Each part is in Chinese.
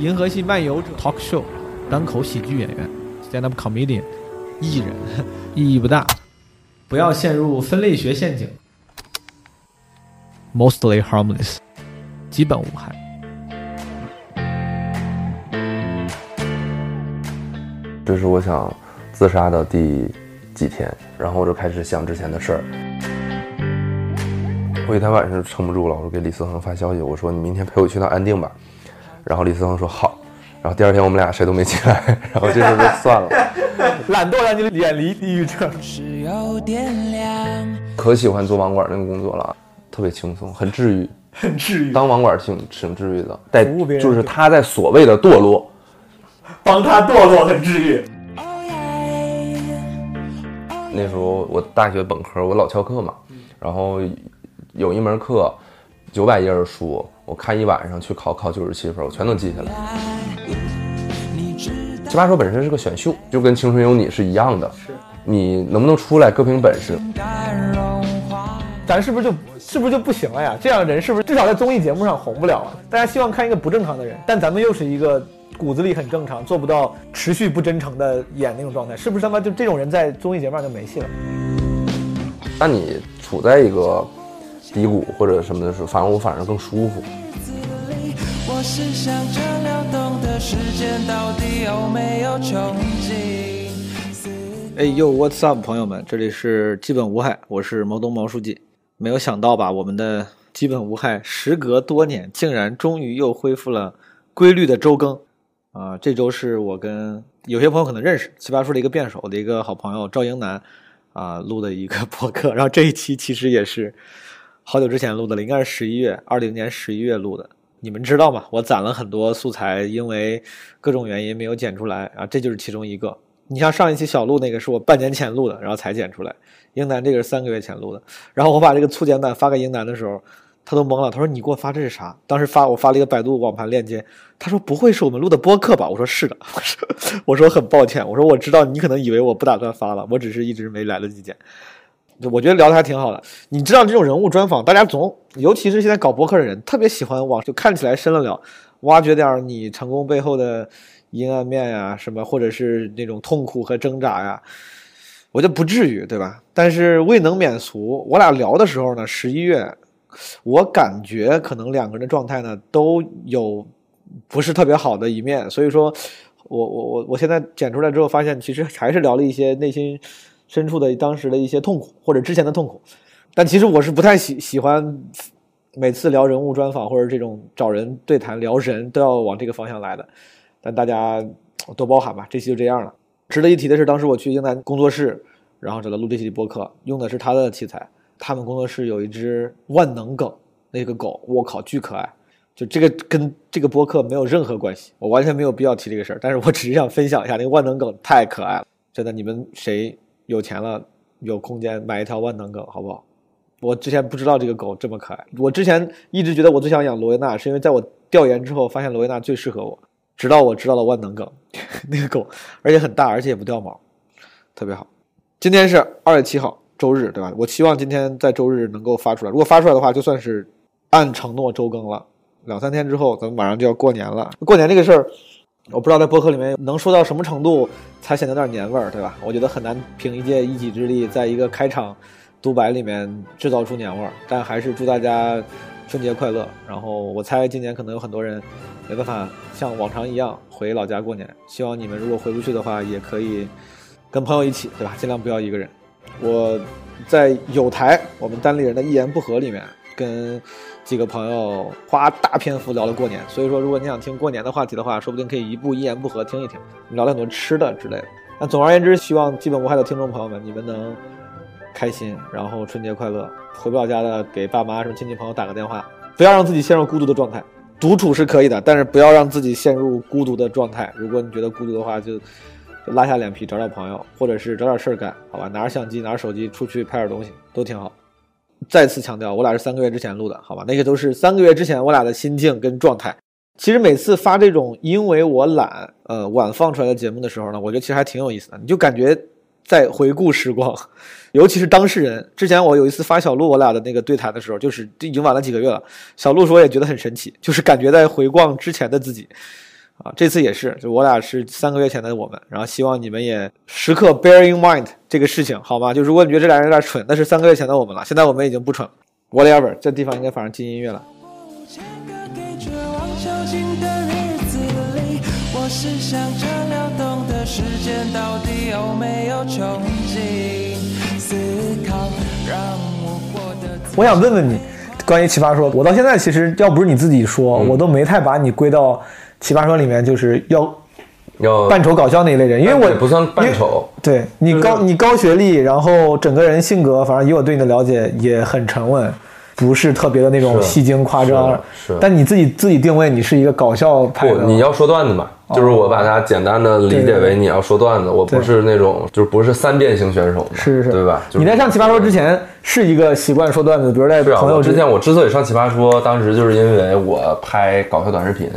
银河系漫游者 talk show，单口喜剧演员 stand up comedian，艺人 意义不大，不要陷入分类学陷阱，mostly harmless，基本无害。这是我想自杀的第几天，然后我就开始想之前的事儿。我一天晚上撑不住了，我说给李思恒发消息，我说你明天陪我去趟安定吧。然后李思恒说好。然后第二天我们俩谁都没起来，然后这事儿就算了。懒惰让你远离抑郁症。可喜欢做网管那个工作了，特别轻松，很治愈，很治愈。当网管挺挺治愈的，在就是他在所谓的堕落，帮他堕落很治愈。那时候我大学本科，我老翘课嘛，然后有一门课九百页的书，我看一晚上去考考九十七分，我全都记下来。奇葩说本身是个选秀，就跟青春有你是一样的，是你能不能出来各凭本事。咱是不是就是不是就不行了呀？这样的人是不是至少在综艺节目上红不了啊？大家希望看一个不正常的人，但咱们又是一个骨子里很正常，做不到持续不真诚的演那种状态，是不是他妈就这种人在综艺节目上就没戏了？那你处在一个低谷或者什么的时候，反而我反而更舒服。我是想着流动的时间到底有没有穷尽哎呦，What's up，朋友们，这里是基本无害，我是毛东毛书记。没有想到吧，我们的基本无害时隔多年，竟然终于又恢复了规律的周更。啊，这周是我跟有些朋友可能认识奇葩说的一个辩手的一个好朋友赵英男啊录的一个博客。然后这一期其实也是好久之前录的了，应该是十一月，二零年十一月录的。你们知道吗？我攒了很多素材，因为各种原因没有剪出来啊，这就是其中一个。你像上一期小鹿那个是我半年前录的，然后才剪出来。英男这个是三个月前录的，然后我把这个粗剪版发给英男的时候，他都懵了。他说：“你给我发这是啥？”当时发我发了一个百度网盘链接，他说：“不会是我们录的播客吧？”我说：“是的。”我说：“ 我说很抱歉。”我说：“我知道你可能以为我不打算发了，我只是一直没来得及剪。”我觉得聊的还挺好的。你知道这种人物专访，大家总尤其是现在搞博客的人，特别喜欢往就看起来深了聊，挖掘点你成功背后的。阴暗面呀，什么或者是那种痛苦和挣扎呀，我就不至于，对吧？但是未能免俗。我俩聊的时候呢，十一月，我感觉可能两个人的状态呢都有不是特别好的一面，所以说，我我我我现在剪出来之后，发现其实还是聊了一些内心深处的当时的一些痛苦或者之前的痛苦。但其实我是不太喜喜欢每次聊人物专访或者这种找人对谈聊人都要往这个方向来的。但大家多包涵吧，这期就这样了。值得一提的是，当时我去英南工作室，然后找他录这期播客，用的是他的器材。他们工作室有一只万能梗，那个狗，我靠，巨可爱。就这个跟这个播客没有任何关系，我完全没有必要提这个事儿。但是我只是想分享一下，那个万能梗太可爱了。真的，你们谁有钱了，有空间买一条万能梗，好不好？我之前不知道这个狗这么可爱。我之前一直觉得我最想养罗威纳，是因为在我调研之后发现罗威纳最适合我。直到我知道了万能梗，那个狗，而且很大，而且也不掉毛，特别好。今天是二月七号，周日，对吧？我希望今天在周日能够发出来。如果发出来的话，就算是按承诺周更了。两三天之后，咱们马上就要过年了。过年这个事儿，我不知道在播客里面能说到什么程度他显得有点年味儿，对吧？我觉得很难凭一介一己之力，在一个开场独白里面制造出年味儿。但还是祝大家春节快乐。然后我猜今年可能有很多人。没办法像往常一样回老家过年，希望你们如果回不去的话，也可以跟朋友一起，对吧？尽量不要一个人。我在有台我们单立人的一言不合里面，跟几个朋友花大篇幅聊了过年。所以说，如果你想听过年的话题的话，说不定可以一部一言不合听一听，聊了很多吃的之类的。那总而言之，希望基本无害的听众朋友们，你们能开心，然后春节快乐。回不了家的，给爸妈什么亲戚朋友打个电话，不要让自己陷入孤独的状态。独处是可以的，但是不要让自己陷入孤独的状态。如果你觉得孤独的话，就就拉下脸皮找找朋友，或者是找点事儿干，好吧？拿着相机，拿着手机出去拍点东西，都挺好。再次强调，我俩是三个月之前录的，好吧？那些都是三个月之前我俩的心境跟状态。其实每次发这种因为我懒，呃，晚放出来的节目的时候呢，我觉得其实还挺有意思的，你就感觉。在回顾时光，尤其是当事人。之前我有一次发小鹿，我俩的那个对谈的时候，就是已经晚了几个月了。小鹿说也觉得很神奇，就是感觉在回望之前的自己，啊，这次也是，就我俩是三个月前的我们，然后希望你们也时刻 bear in mind 这个事情，好吗？就如果你觉得这俩人有点蠢，那是三个月前的我们了，现在我们已经不蠢了。Whatever，这地方应该反正进音乐了。千个给绝望囚禁的日子里，我是想着流动的时间到底有没有穷尽？思考让我过得我想问问你，关于奇葩说，我到现在其实要不是你自己说，我都没太把你归到奇葩说里面，就是要要扮丑搞笑那一类人，因为我也不算扮丑，对你高你高学历，然后整个人性格，反正以我对你的了解也很沉稳，不是特别的那种戏精夸张。是是。但你自己自己定位你是一个搞笑派不，的，你要说段子嘛，就是我把它简单的理解为你要说段子，我不是那种就是不是三变型选手嘛，是是。对吧？就是你在上奇葩说之前是一个习惯说段子，比如在朋友我之前我之所以上奇葩说，当时就是因为我拍搞笑短视频，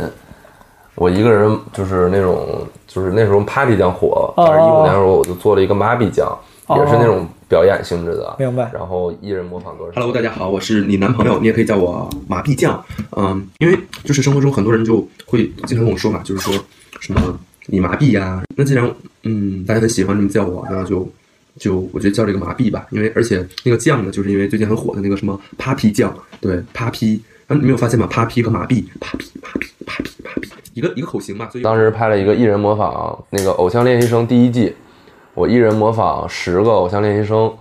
我一个人就是那种就是那时候 Papi 酱火，哦二十一五年的时候我就做了一个麻痹酱，也是那种表演性质的，明白。然后一人模仿多少 Hello，大家好，我是你男朋友，你也可以叫我麻痹酱。嗯，因为就是生活中很多人就会经常跟我说嘛，就是说什么你麻痹呀、那既然嗯大家很喜欢这么叫我，那就就我觉得叫这个麻痹吧，因为而且那个酱呢，就是因为最近很火的那个什么 Papi 酱，对 Papi，啊你没有发现吗？Papi 和麻痹，Papi Papi Papi Papi，一个一个口型嘛，所以当时拍了一个艺人模仿那个《偶像练习生》第一季，我一人模仿十个偶像练习生，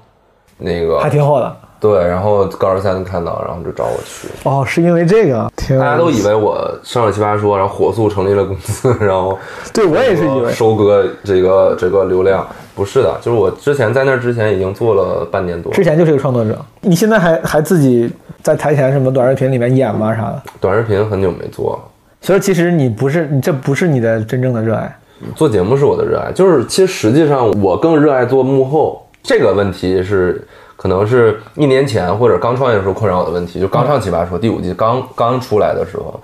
那个还挺好的。对，然后高二三看到，然后就找我去。哦，是因为这个，挺大家都以为我上了奇葩说，然后火速成立了公司，然后对我也是以为收割这个这个流量，不是的，就是我之前在那之前已经做了半年多，之前就是一个创作者，你现在还还自己在台前什么短视频里面演吗啥的？短视频很久没做了。所以其实你不是你这不是你的真正的热爱，做节目是我的热爱，就是其实实际上我更热爱做幕后。这个问题是可能是一年前或者刚创业的时候困扰我的问题，就刚上奇葩说第五季刚刚出来的时候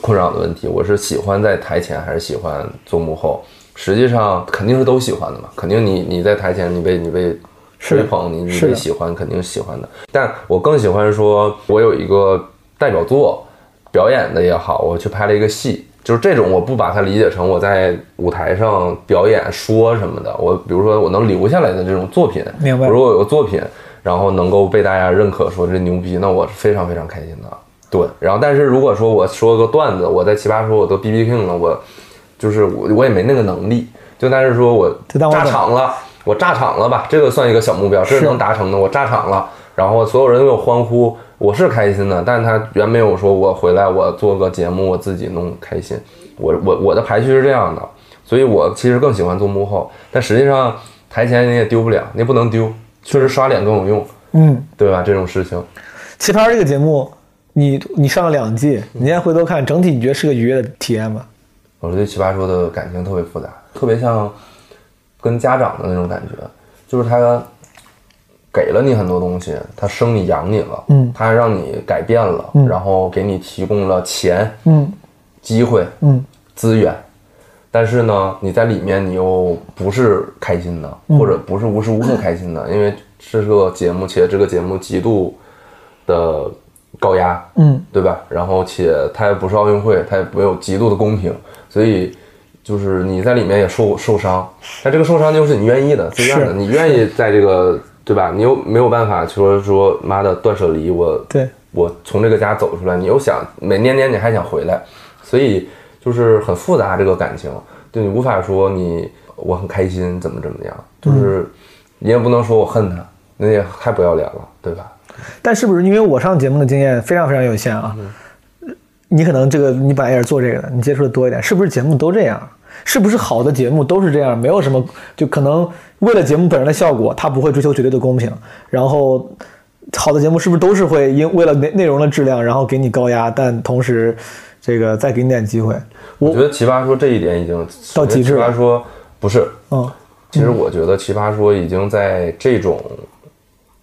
困扰我的问题，我是喜欢在台前还是喜欢做幕后？实际上肯定是都喜欢的嘛，肯定你你在台前你被你被吹捧，你你被喜欢肯定是喜欢的，但我更喜欢说我有一个代表作，表演的也好，我去拍了一个戏，就是这种，我不把它理解成我在舞台上表演说什么的。我比如说我能留下来的这种作品，明白如果有个作品，然后能够被大家认可，说这牛逼，那我是非常非常开心的。对，然后但是如果说我说个段子，我在奇葩说我都 B B King 了，我就是我我也没那个能力，就但是说我炸场了，我炸场了吧，这个算一个小目标，这是是能达成的，我炸场了，然后所有人都有欢呼，我是开心的，但是他远没有说我回来我做个节目我自己弄开心，我我我的排序是这样的，所以我其实更喜欢做幕后，但实际上台前你也丢不了，你不能丢，确实刷脸更有用，嗯，对吧？这种事情，奇葩这个节目，你你上了两季，你现在回头看，整体你觉得是个愉悦的体验吗？我对奇葩说的感情特别复杂，特别像跟家长的那种感觉，就是他给了你很多东西，他生你养你了，嗯他让你改变了，然后给你提供了钱、嗯。机会、嗯。资源，但是呢，你在里面你又不是开心的，嗯或者不是无时无刻开心的，因为这是个节目，且这个节目极度的高压，嗯，对吧？然后且它也不是奥运会，它也没有极度的公平，所以就是你在里面也受受伤，但这个受伤就是你愿意的，自愿的，你愿意在这个对吧？你又没有办法说说妈的断舍离，我对，我从这个家走出来，你又想每年年你还想回来，所以就是很复杂这个感情，对你无法说你我很开心怎么怎么样，就是你也不能说我恨他，那也太不要脸了，对吧？但是不是因为我上节目的经验非常非常有限啊？你可能这个你本来也是做这个的，你接触的多一点，是不是节目都这样？是不是好的节目都是这样？没有什么，就可能为了节目本身的效果，他不会追求绝对的公平。然后，好的节目是不是都是会因为了内内容的质量，然后给你高压，但同时这个再给你点机会？我我觉得奇葩说这一点已经到极致了奇葩说不是，嗯其实我觉得奇葩说已经在这种，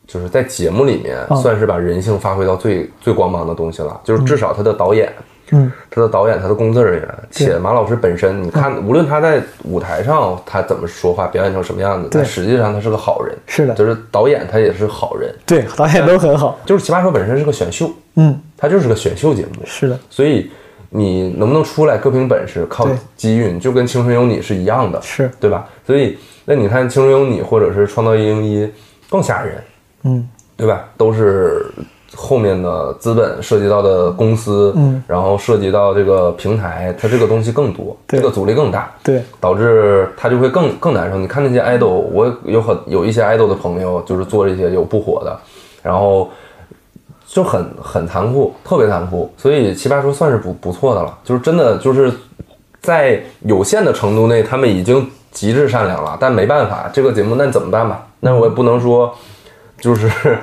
就是在节目里面嗯算是把人性发挥到最最光芒的东西了。就是至少他的导演，嗯，他的导演，他的工作人员，且马老师本身，你看，无论他在舞台上他怎么说话，表演成什么样子，但实际上他是个好人。是的。就是导演他也是好人。对，导演都很好。就是奇葩说本身是个选秀，嗯，它就是个选秀节目，是的，所以你能不能出来各凭本事，靠机运，就跟《青春有你》是一样的，是。对吧？所以那你看《青春有你》或者是《创造一零一》更吓人，嗯，对吧？都是后面的资本涉及到的公司，嗯，然后涉及到这个平台，它这个东西更多，这个阻力更大，对，导致它就会更更难受。你看那些 idol，我有很有一些 idol 的朋友，就是做这些有不火的，然后就很很残酷，特别残酷。所以奇葩说算是不不错的了，就是真的就是在有限的程度内，他们已经极致善良了。但没办法，这个节目那怎么办吧？那我也不能说就是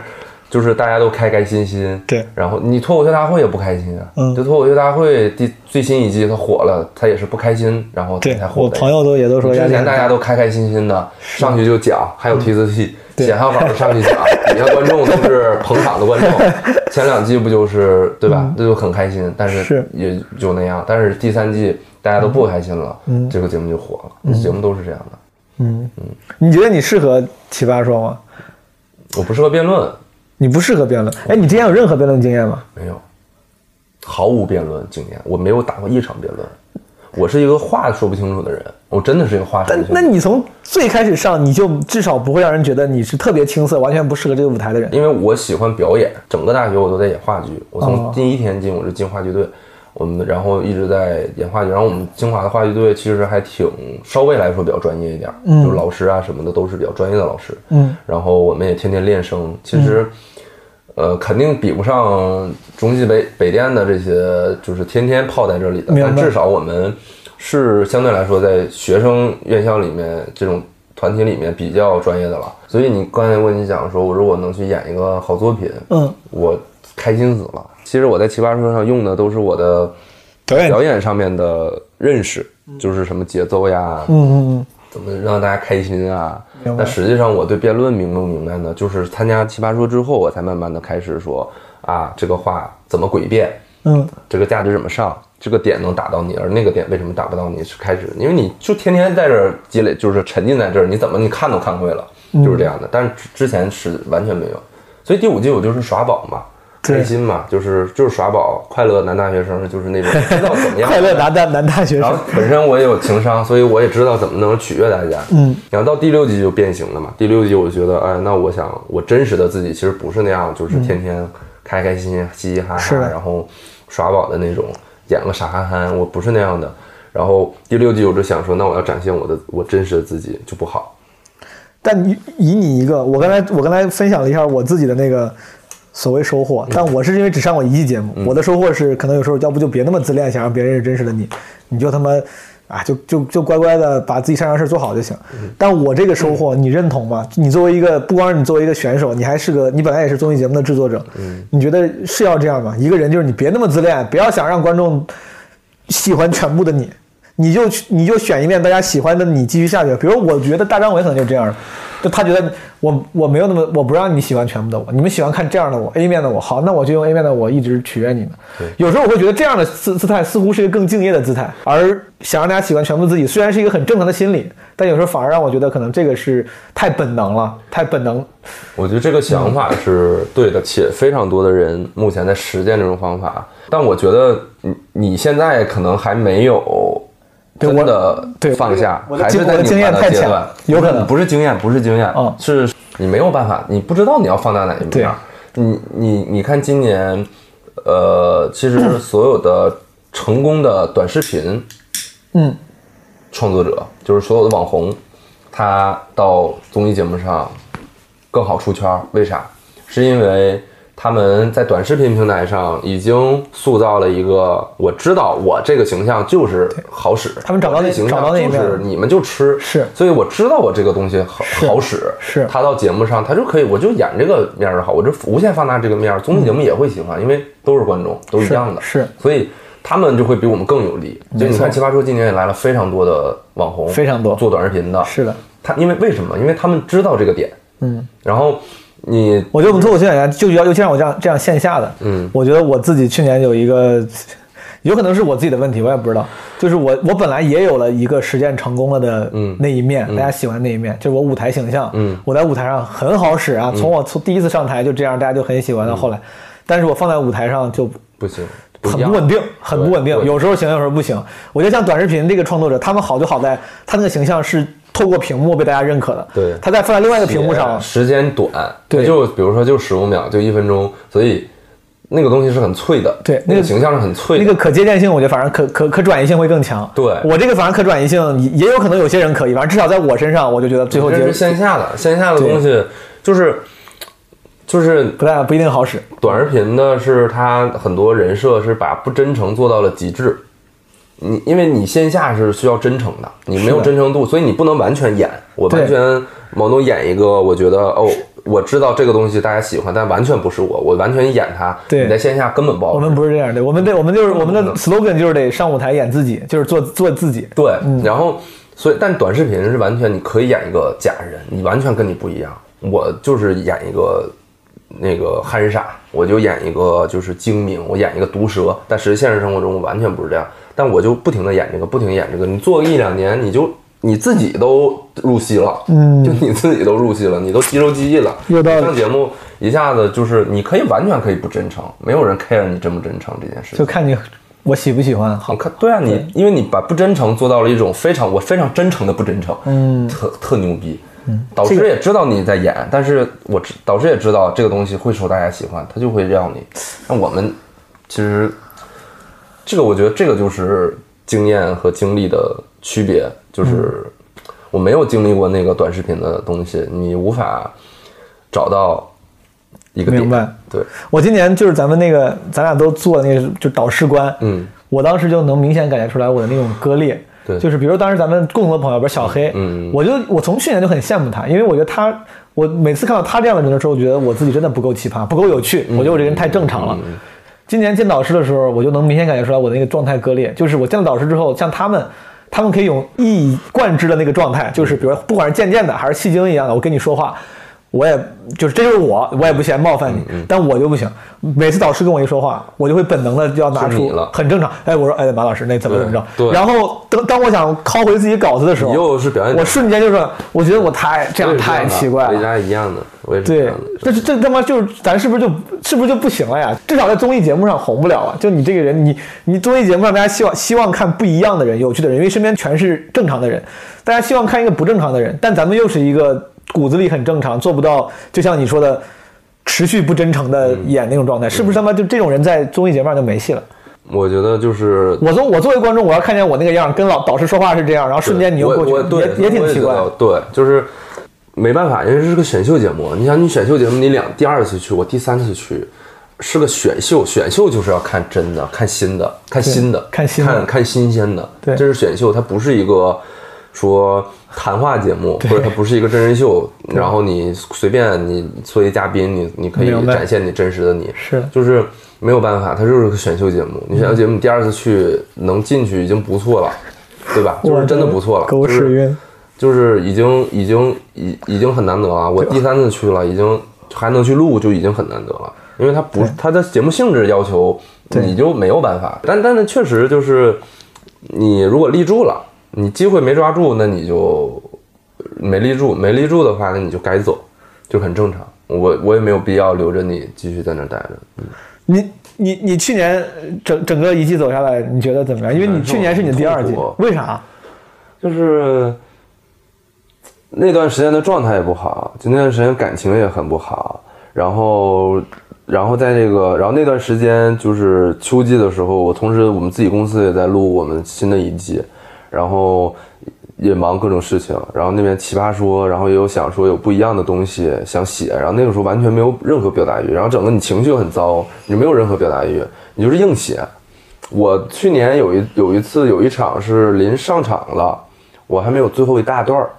就是大家都开开心心，对然后你脱口秀大会也不开心啊，嗯就脱口秀大会第最新一季它火了，它也是不开心，然后对才火的。我朋友都也都说之前大家都开开心心的上去就讲，还有提词器，对写好稿上去讲，底下观众都是捧场的观众。前两季不就是对吧？那就很开心，但是是也就那样。但是第三季大家都不开心了，这个节目就火了。节目都是这样的。嗯嗯你觉得你适合奇葩说吗？我不适合辩论，你不适合辩论。哎，你之前有任何辩论经验吗？没有，毫无辩论经验，我没有打过一场辩论。我是一个话说不清楚的人，我真的是一个话说但不清楚。那你从最开始上，你就至少不会让人觉得你是特别青涩、完全不适合这个舞台的人。因为我喜欢表演，整个大学我都在演话剧。我哦从第一天进我就进话剧队，我们然后一直在演话剧。然后我们清华的话剧队其实还挺稍微来说比较专业一点，就是老师啊什么的都是比较专业的老师。嗯，然后我们也天天练声，其实。呃，肯定比不上中戏北北电的这些，就是天天泡在这里的。但至少我们是相对来说在学生院校里面这种团体里面比较专业的了。所以你刚才问你讲说，我如果能去演一个好作品，嗯，我开心死了。其实我在奇葩说上用的都是我的表演上面的认识，就是什么节奏呀，嗯嗯嗯，怎么让大家开心啊？但实际上，我对辩论明不明白呢？就是参加奇葩说之后，我才慢慢的开始说啊，这个话怎么诡辩，嗯，这个价值怎么上，这个点能打到你，而那个点为什么打不到你？是开始，因为你就天天在这儿积累，就是沉浸在这儿，你怎么你看都看会了，嗯就是这样的。但是之之前是完全没有，所以第五季我就是耍宝嘛。对开心嘛，就是就是耍宝，快乐男大学生就是那种知道怎么样 快乐男大男大学生然后，本身我也有情商，所以我也知道怎么能取悦大家。嗯，然后到第六集就变形了嘛。第六集我就觉得，哎，那我想我真实的自己其实不是那样，就是天天开开心心、嘻嘻哈哈，然后耍宝的那种，演个傻憨憨，我不是那样的。然后第六集我就想说，那我要展现我的我真实的自己就不好。但以以你一个，我刚才我刚才分享了一下我自己的那个所谓收获，但我是因为只上过一季节目，我的收获是可能有时候要不就别那么自恋，想让别人认识真实的你，你就他妈啊就就就乖乖的把自己擅长事做好就行。但我这个收获你认同吗？你作为一个不光是你作为一个选手，你还是个你本来也是综艺节目的制作者，你觉得是要这样吗？一个人就是你别那么自恋，不要想让观众喜欢全部的你。你就你就选一面大家喜欢的你继续下去。比如我觉得大张伟可能就这样，就他觉得我我没有那么我不让你喜欢全部的我，你们喜欢看这样的我 A 面的我，好，那我就用 A 面的我一直取悦你们。有时候我会觉得这样的姿姿态似乎是一个更敬业的姿态，而想让大家喜欢全部自己，虽然是一个很正常的心理，但有时候反而让我觉得可能这个是太本能了，太本能。我觉得这个想法是对的，且非常多的人目前在实践这种方法。但我觉得你你现在可能还没有真的对放下，还是在经验太强阶段，有可能不是经验，不是经验，嗯是你没有办法，你不知道你要放大哪一对面。你你你看今年，呃，其实所有的成功的短视频嗯，创作者，就是所有的网红，他到综艺节目上更好出圈儿。为啥？是因为他们在短视频平台上已经塑造了一个，我知道我这个形象就是好使，他们找到那形象就是你们就吃，是。所以我知道我这个东西好好使，是。他到节目上他就可以，我就演这个面儿就好，我就无限放大这个面儿，综艺节目也会喜欢，因为都是观众，都一样的，是。所以他们就会比我们更有利。就你看奇葩说今年也来了非常多的网红，非常多。做短视频的，是的，他因为为什么？因为他们知道这个点，嗯，然后你我觉得我们脱口秀演员就要尤其像我这样这样线下的，嗯，我觉得我自己去年有一个，有可能是我自己的问题，我也不知道。就是我我本来也有了一个实践成功了的嗯那一面，大家喜欢那一面，就是我舞台形象，嗯我在舞台上很好使啊，从我从第一次上台就这样，大家就很喜欢到后来，但是我放在舞台上就不行，很不稳定，很不稳定，有时候行，有时候不行。我觉得像短视频这个创作者，他们好就好在他那个形象是透过屏幕被大家认可的。对他再放在另外一个屏幕上，时间短，对就比如说就十五秒，就一分钟，所以那个东西是很脆的，对那个形象是很脆的，那个可借鉴性，我觉得反正可可可转移性会更强。对我这个反正可转移性也也有可能有些人可以，反正至少在我身上，我就觉得最后结这是线下的，线下的东西就是就是不太不一定好使。短视频呢是它很多人设是把不真诚做到了极致。你因为你线下是需要真诚的，你没有真诚度，所以你不能完全演。我完全毛东演一个，我觉得哦，我知道这个东西大家喜欢，但完全不是我，我完全演它。对你在线下根本不好我。们不是这样的，我们得我们就是我们的 slogan 就是得上舞台演自己，就是做做自己。对，然后所以但短视频是完全你可以演一个假人，你完全跟你不一样。我就是演一个那个憨傻，我就演一个就是精明，我演一个毒舌，但实际现实生活中我完全不是这样。但我就不停的演这个，不停地演这个，你做个一两年，你就你自己都入戏了，嗯，就你自己都入戏了，你都肌肉记忆了。有道理上节目一下子就是你可以完全可以不真诚，没有人 care 你真不真诚这件事情就。看你我喜不喜欢。好，看，对啊，你因为你把不真诚做到了一种非常我非常真诚的不真诚，嗯，特特牛逼。嗯，导师也知道你在演，但是我知导师也知道这个东西会受大家喜欢，他就会让你。那我们其实这个我觉得这个就是经验和经历的区别，就是我没有经历过那个短视频的东西，你无法找到一个点。明白。对，我今年就是咱们那个，咱俩都做那个就导师官，嗯，我当时就能明显感觉出来我的那种割裂。对就是比如当时咱们共同的朋友，比如小黑，嗯我就我从去年就很羡慕他，因为我觉得他，我每次看到他这样的人的时候，我觉得我自己真的不够奇葩，不够有趣，嗯我觉得我这个人太正常了。今年见导师的时候，我就能明显感觉出来我的那个状态割裂，就是我见了导师之后，像他们。他们可以用一以贯之的那个状态，就是比如说不管是渐渐的还是戏精一样的，我跟你说话，我也就是这就是我，我也不嫌冒犯你，嗯但我就不行。每次导师跟我一说话，我就会本能的就要拿出很正常。哎，我说哎，马老师那怎么怎么着？然后当当我想拷回自己稿子的时候，又是表演我瞬间就说，我觉得我太这样太奇怪了。家一样的，我也是这对样的。，这这这他妈就是咱是不是就是不是就不行了呀？至少在综艺节目上红不了啊！就你这个人，你你综艺节目上大家希望希望看不一样的人、有趣的人，因为身边全是正常的人，大家希望看一个不正常的人，但咱们又是一个骨子里很正常，做不到，就像你说的。持续不真诚的演那种状态，是不是他妈就这种人在综艺节目上就没戏了？我觉得就是我作我作为观众，我要看见我那个样，跟老导师说话是这样，然后瞬间你又过去也也挺奇怪对，就是没办法，因为这是个选秀节目。你想，你选秀节目，你两第二次去，我第三次去，是个选秀，选秀就是要看真的，看新的，看新的，看新的看看新鲜的。对这是选秀，它不是一个说谈话节目，或者它不是一个真人秀，然后你随便你作为嘉宾，你你可以展现你真实的你。是就是没有办法，它就是个选秀节目。你选秀节目，你第二次去能进去已经不错了，对吧？就是真的不错了，狗就是屎运。就是已经已经已已经很难得了。我第三次去了，已经还能去录，就已经很难得了。因为它不，它的节目性质要求你就没有办法。但但是确实就是，你如果立住了，你机会没抓住，那你就没立住。没立住的话，那你就该走，就很正常。我我也没有必要留着你继续在那待着。嗯你你你去年呃整整个一季走下来，你觉得怎么样？因为你去年是你的第二季为啥？就是那段时间的状态也不好，就那段时间感情也很不好，然后，然后在这个，然后那段时间就是秋季的时候，我同时我们自己公司也在录我们新的一季，然后也忙各种事情，然后那边奇葩说，然后也有想说有不一样的东西想写，然后那个时候完全没有任何表达欲，然后整个你情绪很糟，你没有任何表达欲，你就是硬写。我去年有一有一次有一场是临上场了，我还没有最后一大段儿，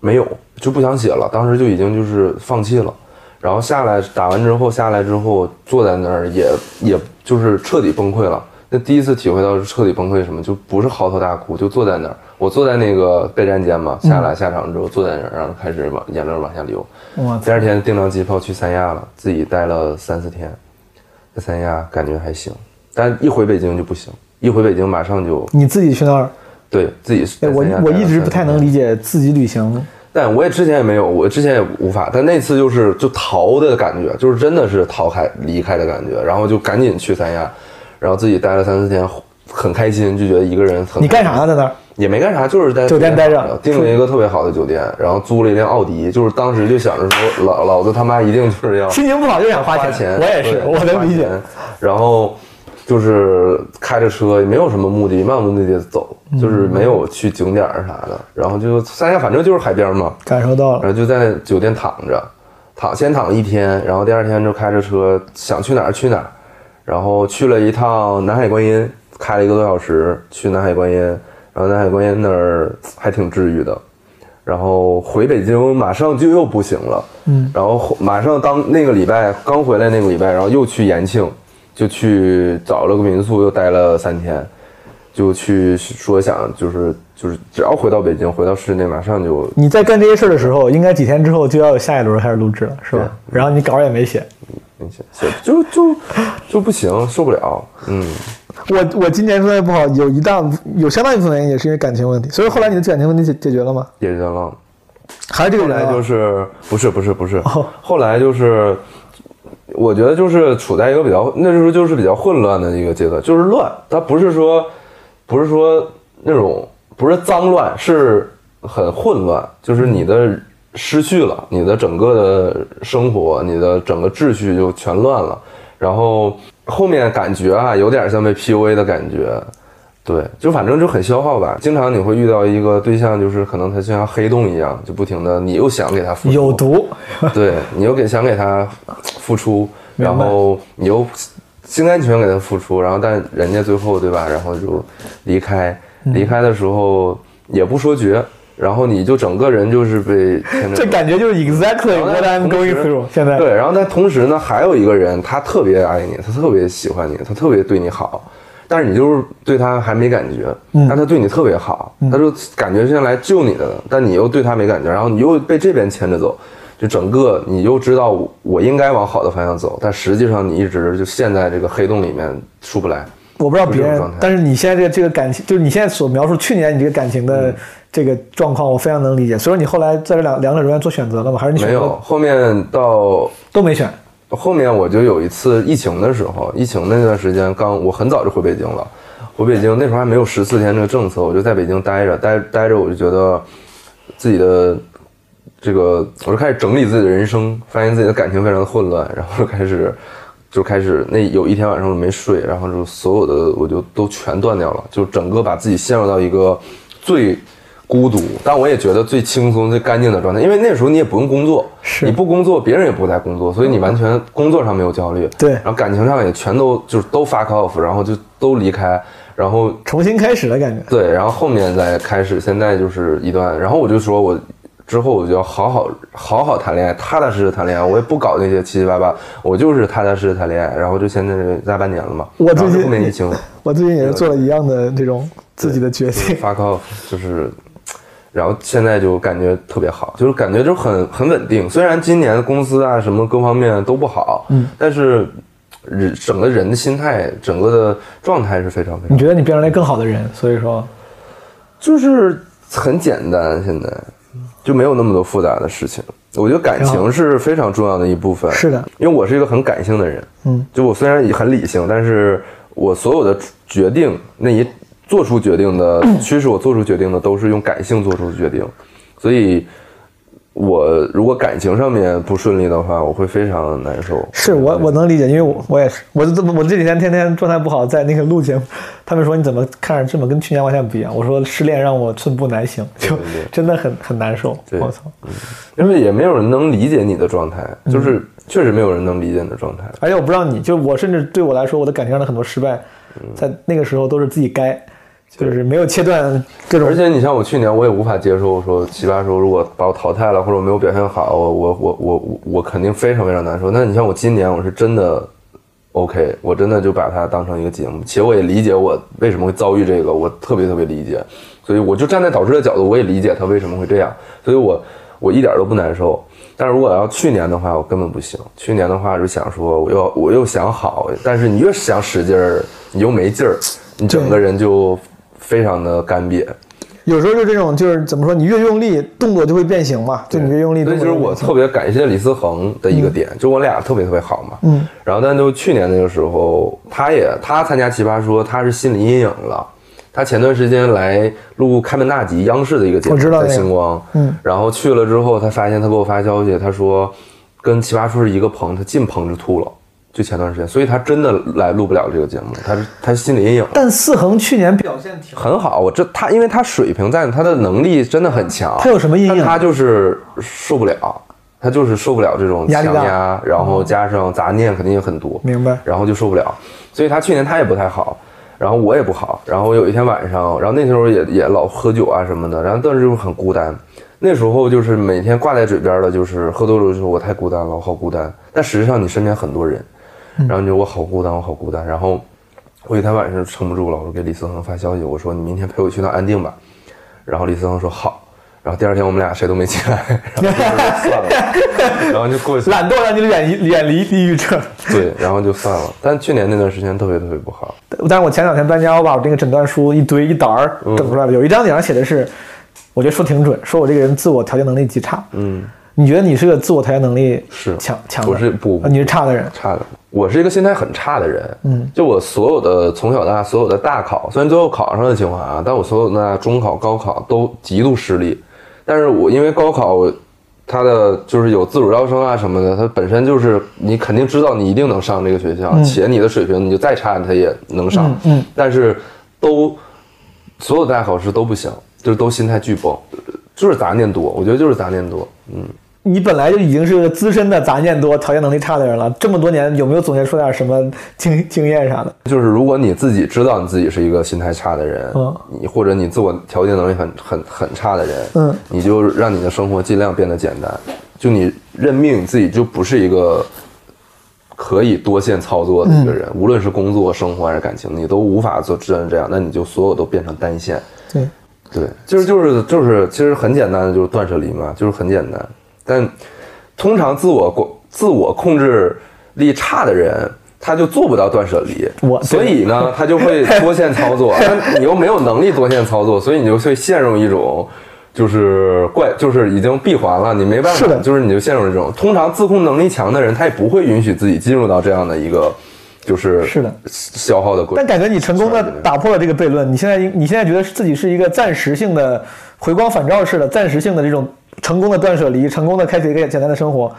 没有就不想写了，当时就已经就是放弃了。然后下来打完之后下来之后坐在那儿也也就是彻底崩溃了。那第一次体会到是彻底崩溃什么，就不是嚎啕大哭，就坐在那儿。我坐在那个备战间嘛，下来下场之后坐在那儿，然后开始往眼泪往下流。第二天订张机票去三亚了，自己待了三四天，在三亚感觉还行，但一回北京就不行，一回北京马上就你自己去那儿？对自己哎，我我一直不太能理，解自己旅行。但我也之前也没有，我之前也无法，但那次就是就逃的感觉，就是真的是逃开离开的感觉，然后就赶紧去三亚，然后自己待了三四天，很开心，就觉得一个人很你干啥呢？在那儿？也没干啥，就是在酒店待着订了一个特别好的酒店，然后租了一辆奥迪，就是当时就想着说，老老子他妈一定就是要心情不好就想花花钱，我也是，我能理解。然后就是开着车，也没有什么目的，漫无目的的走，就是没有去景点啥的。然后就三亚，反正就是海边嘛，感受到了，然后就在酒店躺着，躺先躺一天，然后第二天就开着车想去哪儿去哪儿，然后去了一趟南海观音，开了一个多小时去南海观音，然后南海观音那儿还挺治愈的。然后回北京马上就又不行了，嗯，然后马上当那个礼拜刚回来那个礼拜，然后又去延庆，就去找了个民宿，又待了三天，就去说想就是就是只要回到北京，回到市内，马上就你在干这些事儿的时候，应该几天之后就要有下一轮开始录制了，是吧？然后你稿儿也没写。明显写就就就不行，受不了。嗯，我我今年状态不好，有一大有相当一部分原因也是因为感情问题，所以后来你的感情问题解解决了吗？解决了。还是这个后来人啊就是不是不是不是哦，后来就是，我觉得就是处在一个比较那时候就是比较混乱的一个阶段，就是乱，它不是说不是说那种不是脏乱，是很混乱，就是你的失去了你的整个的生活，你的整个秩序就全乱了，然后后面感觉啊有点像被 PUA 的感觉。对，就反正就很消耗吧。经常你会遇到一个对象，就是可能他就像黑洞一样，就不停的，你又想给他付出，有毒，对你又给想给他付出，然后你又心甘情愿给他付出，然后但人家最后对吧，然后就离开，离开的时候也不说绝，然后你就整个人就是被牵着这感觉就是 exactly what I'm going through。现在对，然后但同时呢，还有一个人，他特别爱你，他特别喜欢你，他特别对你好，但是你就是对他还没感觉，嗯但他对你特别好，他就感觉是来救你的，但你又对他没感觉，然后你又被这边牵着走，就整个你又知道我我应该往好的方向走，但实际上你一直就陷在这个黑洞里面出不来。我不知道别人但是你现在这个这个感情，就是你现在所描述去年你这个感情嗯的这个状况，我非常能理解。所以说你后来在这两两者中间做选择了吗？还是你选择没有，后面到都没选？后面我就有一次疫情的时候，疫情那段时间刚我很早就回北京了，回北京那时候还没有十四天这个政策，我就在北京待着，待待着我就觉得自己的这个，我就开始整理自己的人生，发现自己的感情非常的混乱，然后就开始就开始那有一天晚上我没睡，然后就所有的我就都全断掉了，就整个把自己陷入到一个最孤独，但我也觉得最轻松、最干净的状态，因为那时候你也不用工作，是。你不工作，别人也不在工作，所以你完全工作上没有焦虑，对然后感情上也全都就是都 fuck off，然后就都离开，然后重新开始的感觉。对，然后后面再开始，现在就是一段，然后我就说我之后我就要好好好好谈恋爱，踏踏实实谈恋爱，我也不搞那些七七八八，我就是踏踏实实谈恋爱，然后就现在这大半年了嘛，我最近后面疫情我最近也是做了一样的这种自己的决定。fuck off，就是，然后现在就感觉特别好，就是感觉就很很稳定。虽然今年公司啊什么各方面都不好，嗯，但是人整个人的心态，整个的状态是非常非常，你觉得你变成了一个更好的人，所以说就是很简单，现在就没有那么多复杂的事情。我觉得感情是非常重要的一部分，是的，因为我是一个很感性的人，嗯，就我虽然也很理性，但是我所有的决定，那一做出决定的，驱使我做出决定的，都是用感性做出决定，所以，我如果感情上面不顺利的话，我会非常难受。是我我能理解，因为我我也是，我就这么我这几天天天状态不好，在那个录节目，他们说你怎么看着这么跟去年完全不一样？我说失恋让我寸步难行，就真的很很难受。我操！因为也没有人能理解你的状态，嗯就是确实没有人能理解你的状态。而且我不知道你，就我甚至对我来说，我的感情上的很多失败，在那个时候都是自己该，就是 没有切断各种而且你像我去年，我也无法接受说奇葩说如果把我淘汰了，或者我没有表现好，我我我我我我肯定非常非常难受。那你像我今年，我是真的 OK，我真的就把它当成一个节目，且我也理解我为什么会遭遇这个，我特别特别理解，所以我就站在导师的角度，我也理解他为什么会这样，所以我我一点都不难受。但是如果要去年的话，我根本不行。去年的话就想说，我又我又想好，但是你越想使劲儿，你又没劲儿，你整个人就非常的干瘪。有时候就这种，就是怎么说，你越用力，动作就会变形嘛，就你越用力，所以其实动作就是我特别感谢李思恒的一个点，就我俩特别特别好嘛。嗯。然后，但就去年那个时候，他也他参加奇葩说，他是心理阴影了。他前段时间来录开门大吉，央视的一个节目，我知道在星光。嗯。然后去了之后，他发现他给我发消息，他说跟奇葩说是一个棚，他进棚就吐了。就前段时间，所以他真的来录不了这个节目，他是他心理阴影。但四恒去年表现挺，很好，我这他因为他水平在，他的能力真的很强。他有什么阴影但他就是受不了，他就是受不了这种强压，然后加上杂念肯定也很多，明白？然后就受不了。所以他去年他也不太好，然后我也不好。然后有一天晚上，然后那时候也也老喝酒啊什么的，然后但是就很孤单。那时候就是每天挂在嘴边的就是喝多了就说我太孤单了，我好孤单。但实际上你身边很多人，然后你就我好孤单，我好孤单。然后我有一天晚上撑不住了，我说给李思恒发消息，我说你明天陪我去趟安定吧。然后李思恒说好。然后第二天我们俩谁都没起来，然后就算了，然后就过去。懒惰让你远离远离抑郁症。对，然后就算了。但去年那段时间特别特别不好。但是我前两天搬家，我把我这个诊断书一堆一沓儿整出来了，有一张顶上写的是，我觉得说挺准，说我这个人自我调节能力极差。嗯，你觉得你是个自我调节能力是强强的？我是不啊你是差的人。差的。我是一个心态很差的人，嗯，就我所有的从小到大所有的大考，虽然最后考上的清华啊，但我所有的中考、高考都极度失利。但是我因为高考，它的就是有自主招生啊什么的，它本身就是你肯定知道你一定能上这个学校，且你的水平你就再差它也能上，嗯嗯但是都所有大考试都不行，就是都心态巨崩，就是杂念多，我觉得就是杂念多，嗯。你本来就已经是个资深的杂念多、调节能力差的人了，这么多年有没有总结出点什么经经验啥的？就是如果你自己知道你自己是一个心态差的人，嗯你或者你自我调节能力很很很差的人，嗯，你就让你的生活尽量变得简单，就你认命，你自己就不是一个可以多线操作的一个人，无论是工作、生活还是感情，你都无法做成这样，那你就所有都变成单线。对，对，就是就是就是，其实很简单的，就是断舍离嘛，就是很简单。但通常自我控自我控制力差的人，他就做不到断舍离。我所以呢，他就会多线操作，但你又没有能力多线操作，所以你就会陷入一种。就是怪，就是已经闭环了，你没办法，是的就是你就陷入这种。通常自控能力强的人，他也不会允许自己进入到这样的一个，就是是的消耗的过程。但感觉你成功的打破了这个悖论。你现在你现在觉得自己是一个暂时性的回光返照式的、暂时性的这种成功的断舍离，成功的开启一个简单的生活。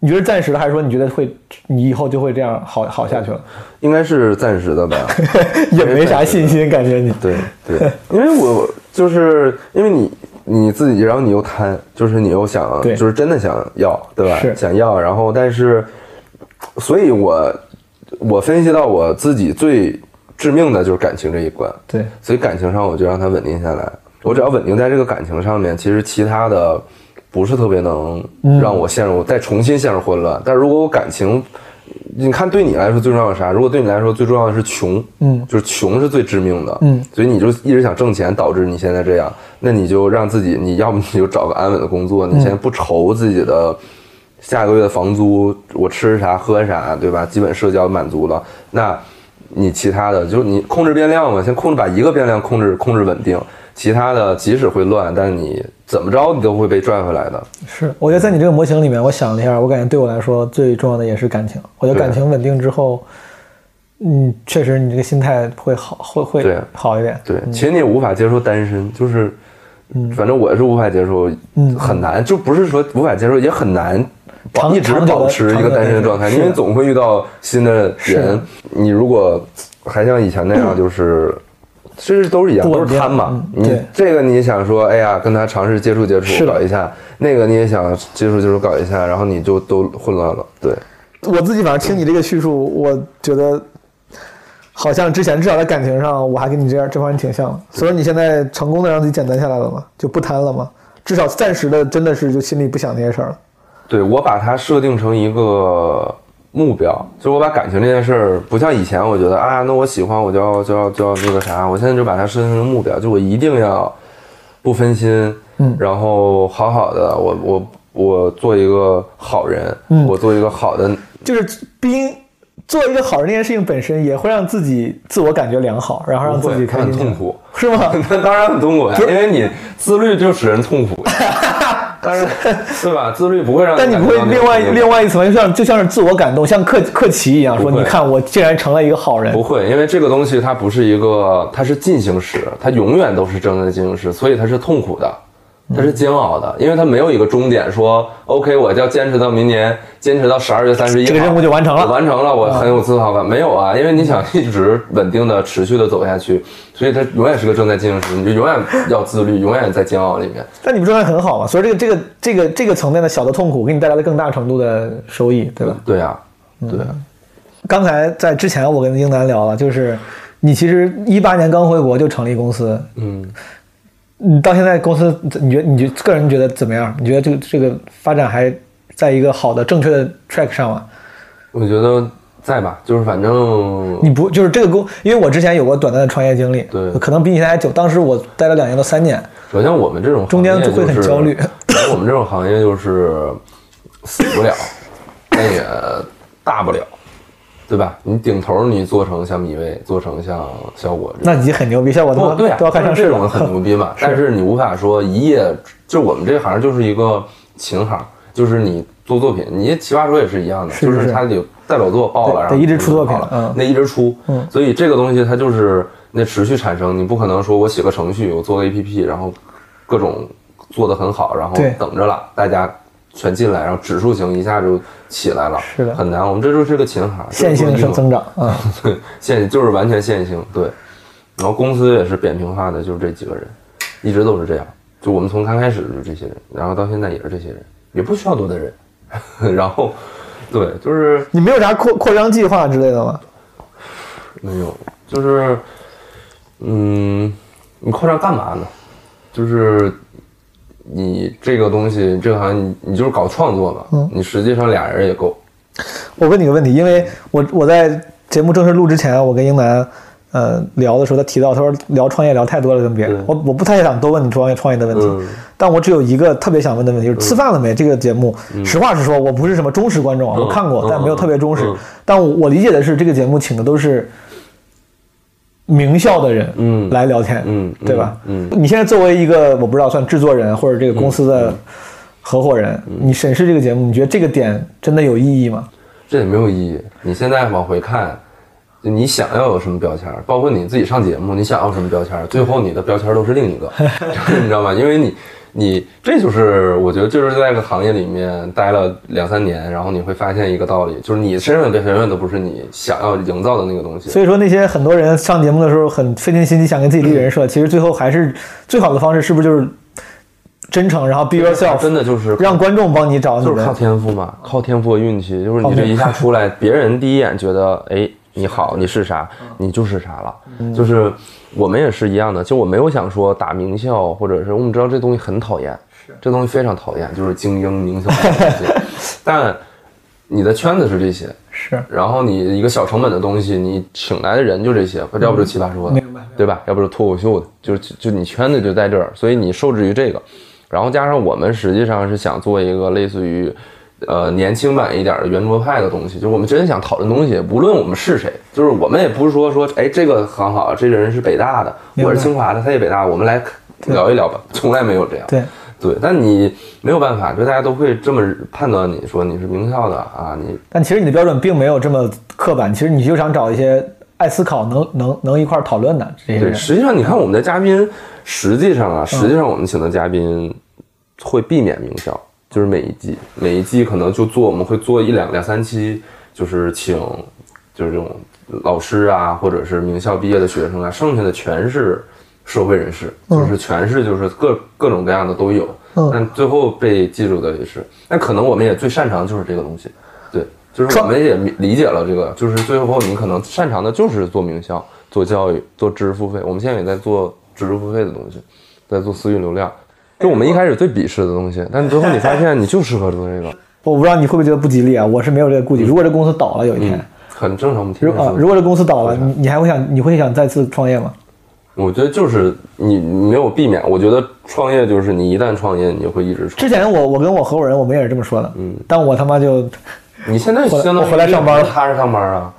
你觉得暂时的，还是说你觉得会，你以后就会这样好好下去了？应该是暂时的吧。也没啥信心，感觉你。对对，因为我就是因为你你自己，然后你又贪，就是你又想，就是真的想要，对吧？是想要，然后但是，所以我我分析到我自己最致命的就是感情这一关，对，所以感情上我就让它稳定下来。我只要稳定在这个感情上面，其实其他的不是特别能让我陷入、再重新陷入混乱。但如果我感情，你看对你来说最重要的是啥？如果对你来说最重要的是穷，嗯就是穷是最致命的，嗯，所以你就一直想挣钱，导致你现在这样。那你就让自己，你要么你就找个安稳的工作，你先不愁自己的下个月的房租，我吃啥喝啥，对吧？基本社交满足了，那你其他的就是你控制变量嘛，先控制把一个变量控制控制稳定，其他的即使会乱，但你怎么着你都会被拽回来的。是，我觉得在你这个模型里面，我想了一下，我感觉对我来说最重要的也是感情。我觉得感情稳定之后，嗯，确实你这个心态会好，会会对好一点。对，其实你也无法接受单身，就是，嗯反正我是无法接受，嗯很难，就不是说无法接受，也很难一直保持一个单身的状态，因为总会遇到新的人。你如果还像以前那样，就是。其实都是一样，都是贪嘛嗯。你这个你想说，哎呀，跟他尝试接触接触，搞一下；那个你也想接触接触，搞一下，然后你就都混乱了。对，我自己反正听你这个叙述，我觉得好像之前至少在感情上，我还跟你这样这方面挺像的。所以你现在成功的让自己简单下来了吗？就不贪了吗？至少暂时的真的是就心里不想那些事儿了。对我把它设定成一个目标，就是我把感情这件事儿，不像以前我觉得啊，那我喜欢我就要就要就要那个啥，我现在就把它设定成目标，就我一定要不分心，嗯。然后好好的，我我我做一个好人，嗯。我做一个好的，就是 being 做一个好人这件事情本身也会让自己自我感觉良好，然后让自己开心，很痛苦，是吗？那 当然很痛苦呀，因为你自律就使人痛苦。但 是，对吧？自律不会让，但你不会另外另外一层，就像就像是自我感动，像克克奇一样说，你看我竟然成了一个好人。不会，因为这个东西它不是一个，它是进行时，它永远都是正在进行时，所以它是痛苦的。它是煎熬的，因为它没有一个终点，说 OK，我就要坚持到明年，坚持到十二月三十一号，这个任务就完成了，完成了，我很有自豪感。没有啊，因为你想一直稳定的、持续的走下去，所以它永远是个正在进行时，你就永远要自律，永远在煎熬里面。但你们状态很好嘛，所以这个这个这个这个层面的小的痛苦，给你带来了更大程度的收益，对吧？对啊，对啊。刚才在之前我跟英男聊了，就是你其实一八年刚回国就成立公司，嗯。你到现在公司，你觉你觉个人觉得怎么样？你觉得这个这个发展还在一个好的正确的 track 上吗？我觉得在吧，就是反正你不就是这个公，因为我之前有过短暂的创业经历，对，可能比你现在还久。当时我待了两年到三年。首先我们这种中间就会很焦虑。我们这种行业就是死不了，但也大不了。对吧？你顶头你做成像米味，做成像效果，那你很牛逼。效果都对啊，都要看上这种很牛逼嘛。但是你无法说一夜，就我们这行就是一个情行，就是你做作品，你奇葩说也是一样的，就是它得代表作爆了，然后得一直出作品，嗯，那一直出，嗯，所以这个东西它就是那持续产生，你不可能说我写个程序，我做个 APP，然后各种做的很好，然后等着了大家。全进来，然后指数型一下就起来了，是的，很难。我们这就是个琴行，线性是增长，嗯，对，线就是完全线性，对。然后公司也是扁平化的，就是这几个人，一直都是这样。就我们从刚开始就是这些人，然后到现在也是这些人，也不需要多的人。然后，对，就是你没有啥扩扩张计划之类的吗？没有，就是，嗯，你扩张干嘛呢？就是。你这个东西，这个行业，你你就是搞创作嘛，嗯，你实际上俩人也够。我问你个问题，因为我我在节目正式录之前，我跟英男，呃，聊的时候，他提到，他说聊创业聊太多了，跟别人，我我不太想多问你创业创业的问题，但我只有一个特别想问的问题，就是吃饭了没？这个节目，实话实说，我不是什么忠实观众啊，我看过，但没有特别忠实。但我理解的是，这个节目请的都是。名校的人，嗯，来聊天，嗯，对吧？嗯，你现在作为一个我不知道算制作人或者这个公司的合伙人，你审视这个节目，你觉得这个点真的有意义吗？这也没有意义。你现在往回看，你想要有什么标签，包括你自己上节目，你想要什么标签，最后你的标签都是另一个，你知道吗？因为你。你这就是我觉得就是在这个行业里面待了两三年，然后你会发现一个道理，就是你身上的永远都不是你想要营造的那个东西。所以说那些很多人上节目的时候很费尽心机想给自己立人设，其实最后还是最好的方式是不是就是真诚，然后 be yourself，真的就是让观众帮你找，就是靠天赋嘛，靠天赋和运气，就是你这一下出来，别人第一眼觉得哎你好你是啥，你就是啥了，就是。我们也是一样的，就我没有想说打名校，或者是我们知道这东西很讨厌，是这东西非常讨厌，就是精英名校的东西。但你的圈子是这些，是，然后你一个小成本的东西，你请来的人就这些，要不就奇葩说的，明白，对吧？要不就脱口秀的，就是就你圈子就在这儿，所以你受制于这个，然后加上我们实际上是想做一个类似于。呃，年轻版一点的圆桌派的东西，就是我们真的想讨论东西，无论我们是谁，就是我们也不是说说，哎，这个很好，这个人是北大的，我是清华的，他也北大，我们来聊一聊吧，从来没有这样。对对，但你没有办法，就大家都会这么判断你说你是名校的啊，你。但其实你的标准并没有这么刻板，其实你就想找一些爱思考、能能能一块讨论的这些人。实际上，你看我们的嘉宾，实际上啊，实际上我们请的嘉宾会避免名校。就是每一季，每一季可能就做，我们会做一两两三期，就是请，就是这种老师啊，或者是名校毕业的学生啊，剩下的全是社会人士，就是全是就是各各种各样的都有。但最后被记住的也是，那可能我们也最擅长就是这个东西，对，就是我们也理解了这个，就是最后你可能擅长的就是做名校、做教育、做知识付费。我们现在也在做知识付费的东西，在做私域流量。就我们一开始最鄙视的东西，但最后你发现你就适合做这个。我不知道你会不会觉得不吉利啊？我是没有这个顾忌。如果这公司倒了有一天，很正常。如啊，如果这公司倒了，你你还会想你会想再次创业吗？我觉得就是你没有避免。我觉得创业就是你一旦创业，你就会一直。之前我我跟我合伙人我们也是这么说的，嗯，但我他妈就，你现在现在回来上班，踏实上班啊。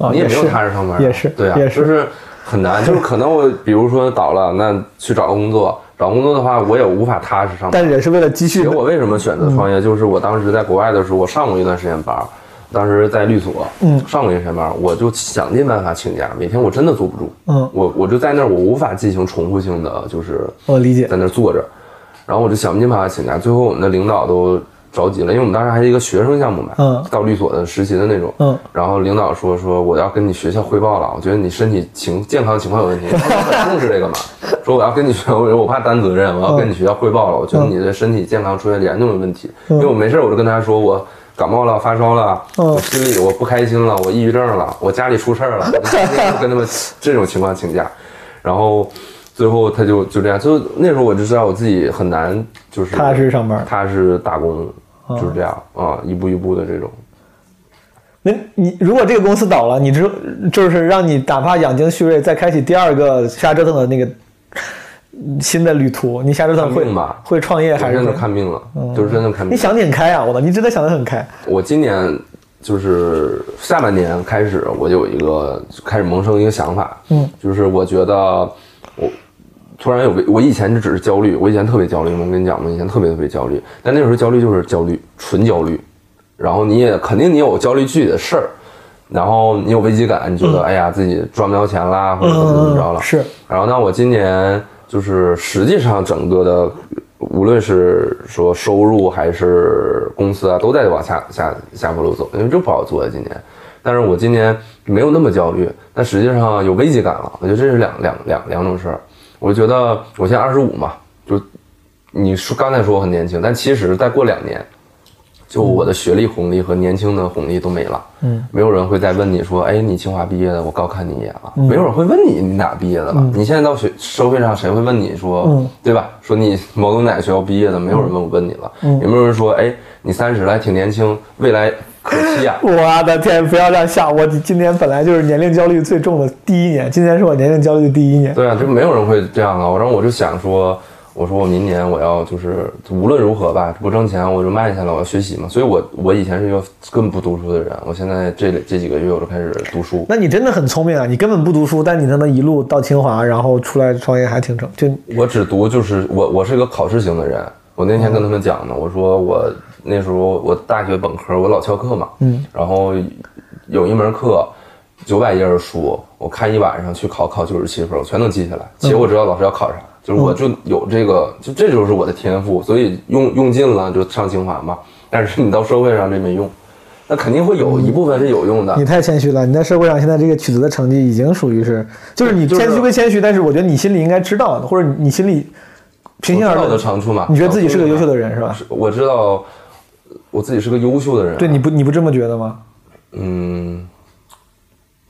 你也没有踏实上班啊，也是对啊，也是就是很难，就是可能我比如说倒了，那去找个工作，找工作的话，我也无法踏实上班。但是也是为了积蓄其实我为什么选择创嗯业，就是我当时在国外的时候，我上过一段时间班儿，当时在律所，嗯。上过一段时间班儿，我就想尽办法请假，每天我真的坐不住，嗯。我我就在那儿，我无法进行重复性的，就是我理解。在那儿坐着，然后我就想尽办法请假，最后我们的领导都着急了，因为我们当时还是一个学生项目嘛，嗯。到律所的实习的那种，嗯。然后领导说说我要跟你学校汇报了，我觉得你身体情健康情况有问题，他们很重视这个嘛，说我要跟你学校，我怕担责任，我要跟你学校汇报了，我觉得你的身体健康出现严重的问题，因为我没事我就跟他说我。感冒了，发烧了，嗯。我心里我不开心了，我抑郁症了，我家里出事儿了，我就跟他们这种情况请假，然后最后他就就这样，就那时候我就知道我自己很难，就是踏实上班。踏实打工，就是这样啊，一步一步的这种。那你如果这个公司倒了，你就就是让你哪怕养精蓄锐，再开启第二个瞎折腾的那个嗯 新的旅途，你瞎折腾会看命吧会创业我真的还是会？看病了，就是真的看病。你想得很开啊，我操，你真的想得很开。我今年就是下半年开始，我就有一个开始萌生一个想法，嗯，就是我觉得我突然有个，我以前就只是焦虑，我以前特别焦虑，我跟你讲，我以前特别特别焦虑，但那时候焦虑就是焦虑，纯焦虑，然后你也肯定你有焦虑具体的事儿。然后你有危机感，你觉得、哎呀自己赚不着钱啦，或者怎么怎么着了。嗯是。然后那，我今年就是实际上整个的，无论是说收入还是公司啊，都在往下下下坡路走，因为这不好做呀、今年。但是我今年没有那么焦虑，但实际上有危机感了。我觉得这是两两两两种事儿。我觉得我现在二十五嘛，就你说刚才说我很年轻，但其实再过两年，就我的学历红利和年轻的红利都没了。嗯，没有人会再问你说，哎，你清华毕业的，我高看你一眼了。没有人会问你你哪毕业的了。你现在到学社会上，谁会问你说，嗯对吧？说你某某哪个学校毕业的，没有人问我问你了。有没有人说，哎，你三十了，还挺年轻，未来可期呀、我的天，不要这样吓我！今年本来就是年龄焦虑最重的第一年，今年是我年龄焦虑的第一年。对啊，就没有人会这样啊。然后我就想说，我说我明年我要就是无论如何吧，不挣钱我就卖下来，我要学习嘛。所以我我以前是一个根本不读书的人，我现在这这几个月我就开始读书。那你真的很聪明啊！你根本不读书，但你他妈一路到清华，然后出来创业还挺成。就我只读就是我我是一个考试型的人。我那天跟他们讲呢，我说我那时候我大学本科我老翘课嘛，嗯，然后有一门课九百页的书，我看一晚上去考考九十七分，我全能记下来。其实我知道老师要考啥，就是我就有这个，就这就是我的天赋，所以用用尽了就上清华嘛。但是你到社会上这没用，那肯定会有一部分是有用的你。太谦虚了，你在社会上现在这个取得的成绩已经属于是，就是你谦虚归谦虚，但是我觉得你心里应该知道，或者你心里平心而我知道我的论，长处嘛，你觉得自己是个优秀的人？人是吧？我知道我自己是个优秀的人啊。对，你不你不这么觉得吗？嗯，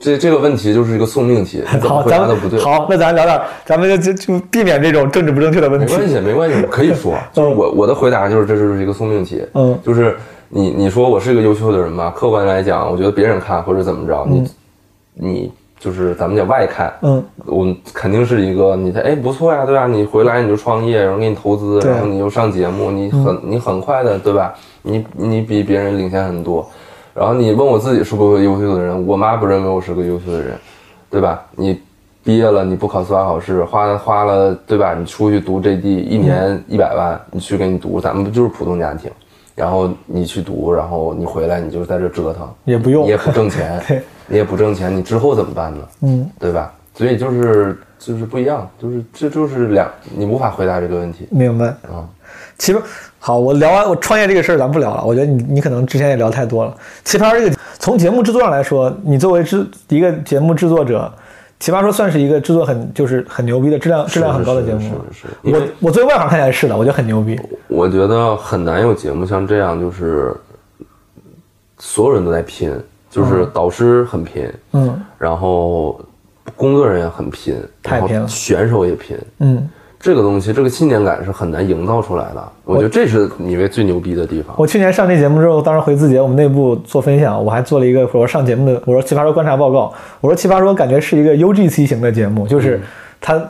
这这个问题就是一个送命题，回咱们答都不对。好，那咱聊聊，咱们就就就避免这种政治不正确的问题。没关系，没关系，我可以说，就是我我的回答就是这就是一个送命题，嗯就是你你说我是一个优秀的人吧，客观来讲，我觉得别人看或者怎么着，你你就是咱们叫外看，嗯，我肯定是一个你的哎不错呀，对吧？你回来你就创业，然后给你投资，然后你又上节目，你很你很快的，对吧？你你比别人领先很多。然后你问我自己是不是个优秀的人，我妈不认为我是个优秀的人，对吧？你毕业了，你不考司法考试，花花了，对吧？你出去读 JD，一年一百万，你去给你读，咱们不就是普通家庭？然后你去读，然后你回来，你就在这折腾，也不用你也不挣钱 对，你也不挣钱，你之后怎么办呢？嗯，对吧？所以就是就是不一样，就是这就是两，你无法回答这个问题明白。啊。其实好，我聊完我创业这个事儿，咱不聊了。我觉得你你可能之前也聊太多了。奇葩这个从节目制作上来说，你作为制一个节目制作者，奇葩说算是一个制作很就是很牛逼的质量质量很高的节目吗。是是是是我我作为外行看起来是的，我觉得很牛逼。我觉得很难有节目像这样，就是所有人都在拼，就是导师很拼，嗯然后工作人员很拼，太拼了选手也拼。嗯，这个东西，这个信念感是很难营造出来的。我觉得这是你为最牛逼的地方。我去年上这节目之后，当时回字节我们内部做分享，我还做了一个我说上节目的我说奇葩说观察报告，我说奇葩说感觉是一个 UGC 型的节目，就是它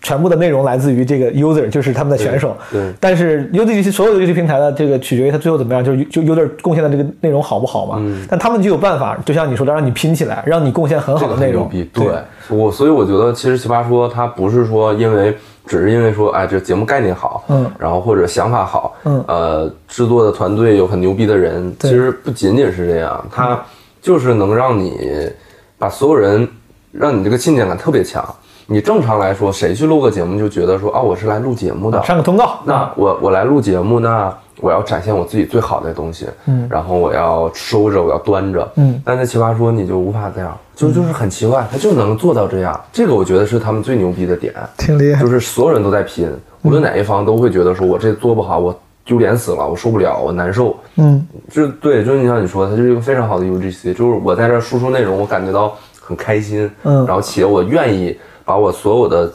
全部的内容来自于这个 user，就是他们的选手。对对但是 U D 所有的游戏平台的这个取决于它最后怎么样，就是就 user 贡献的这个内容好不好嘛。嗯但他们就有办法，就像你说的，让你拼起来，让你贡献很好的内容。这个很牛逼，对我，所以我觉得其实奇葩说它不是说因为只是因为说哎这节目概念好，嗯然后或者想法好，嗯呃，制作的团队有很牛逼的人，对其实不仅仅是这样，它就是能让你把所有人让你这个信念感特别强。你正常来说，谁去录个节目就觉得说啊，我是来录节目的，上个通告，那我我来录节目，那我要展现我自己最好的东西，嗯。然后我要收着，我要端着，嗯。但在奇葩说你就无法这样，就就是很奇怪，他就能做到这样，这个我觉得是他们最牛逼的点，挺厉害。就。是所有人都在拼，无论哪一方都会觉得说我这做不好，我丢脸死了，我受不了，我难受，嗯。就对，就是你像你说的，它就是一个非常好的 UGC，就是我在这输出内容，我感觉到很开心，嗯。然后且我愿意把我所有的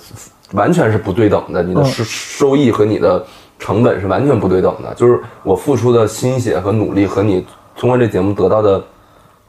完全是不对等的，你的嗯。收收益和你的成本是完全不对等的，就是我付出的心血和努力和你通过这节目得到的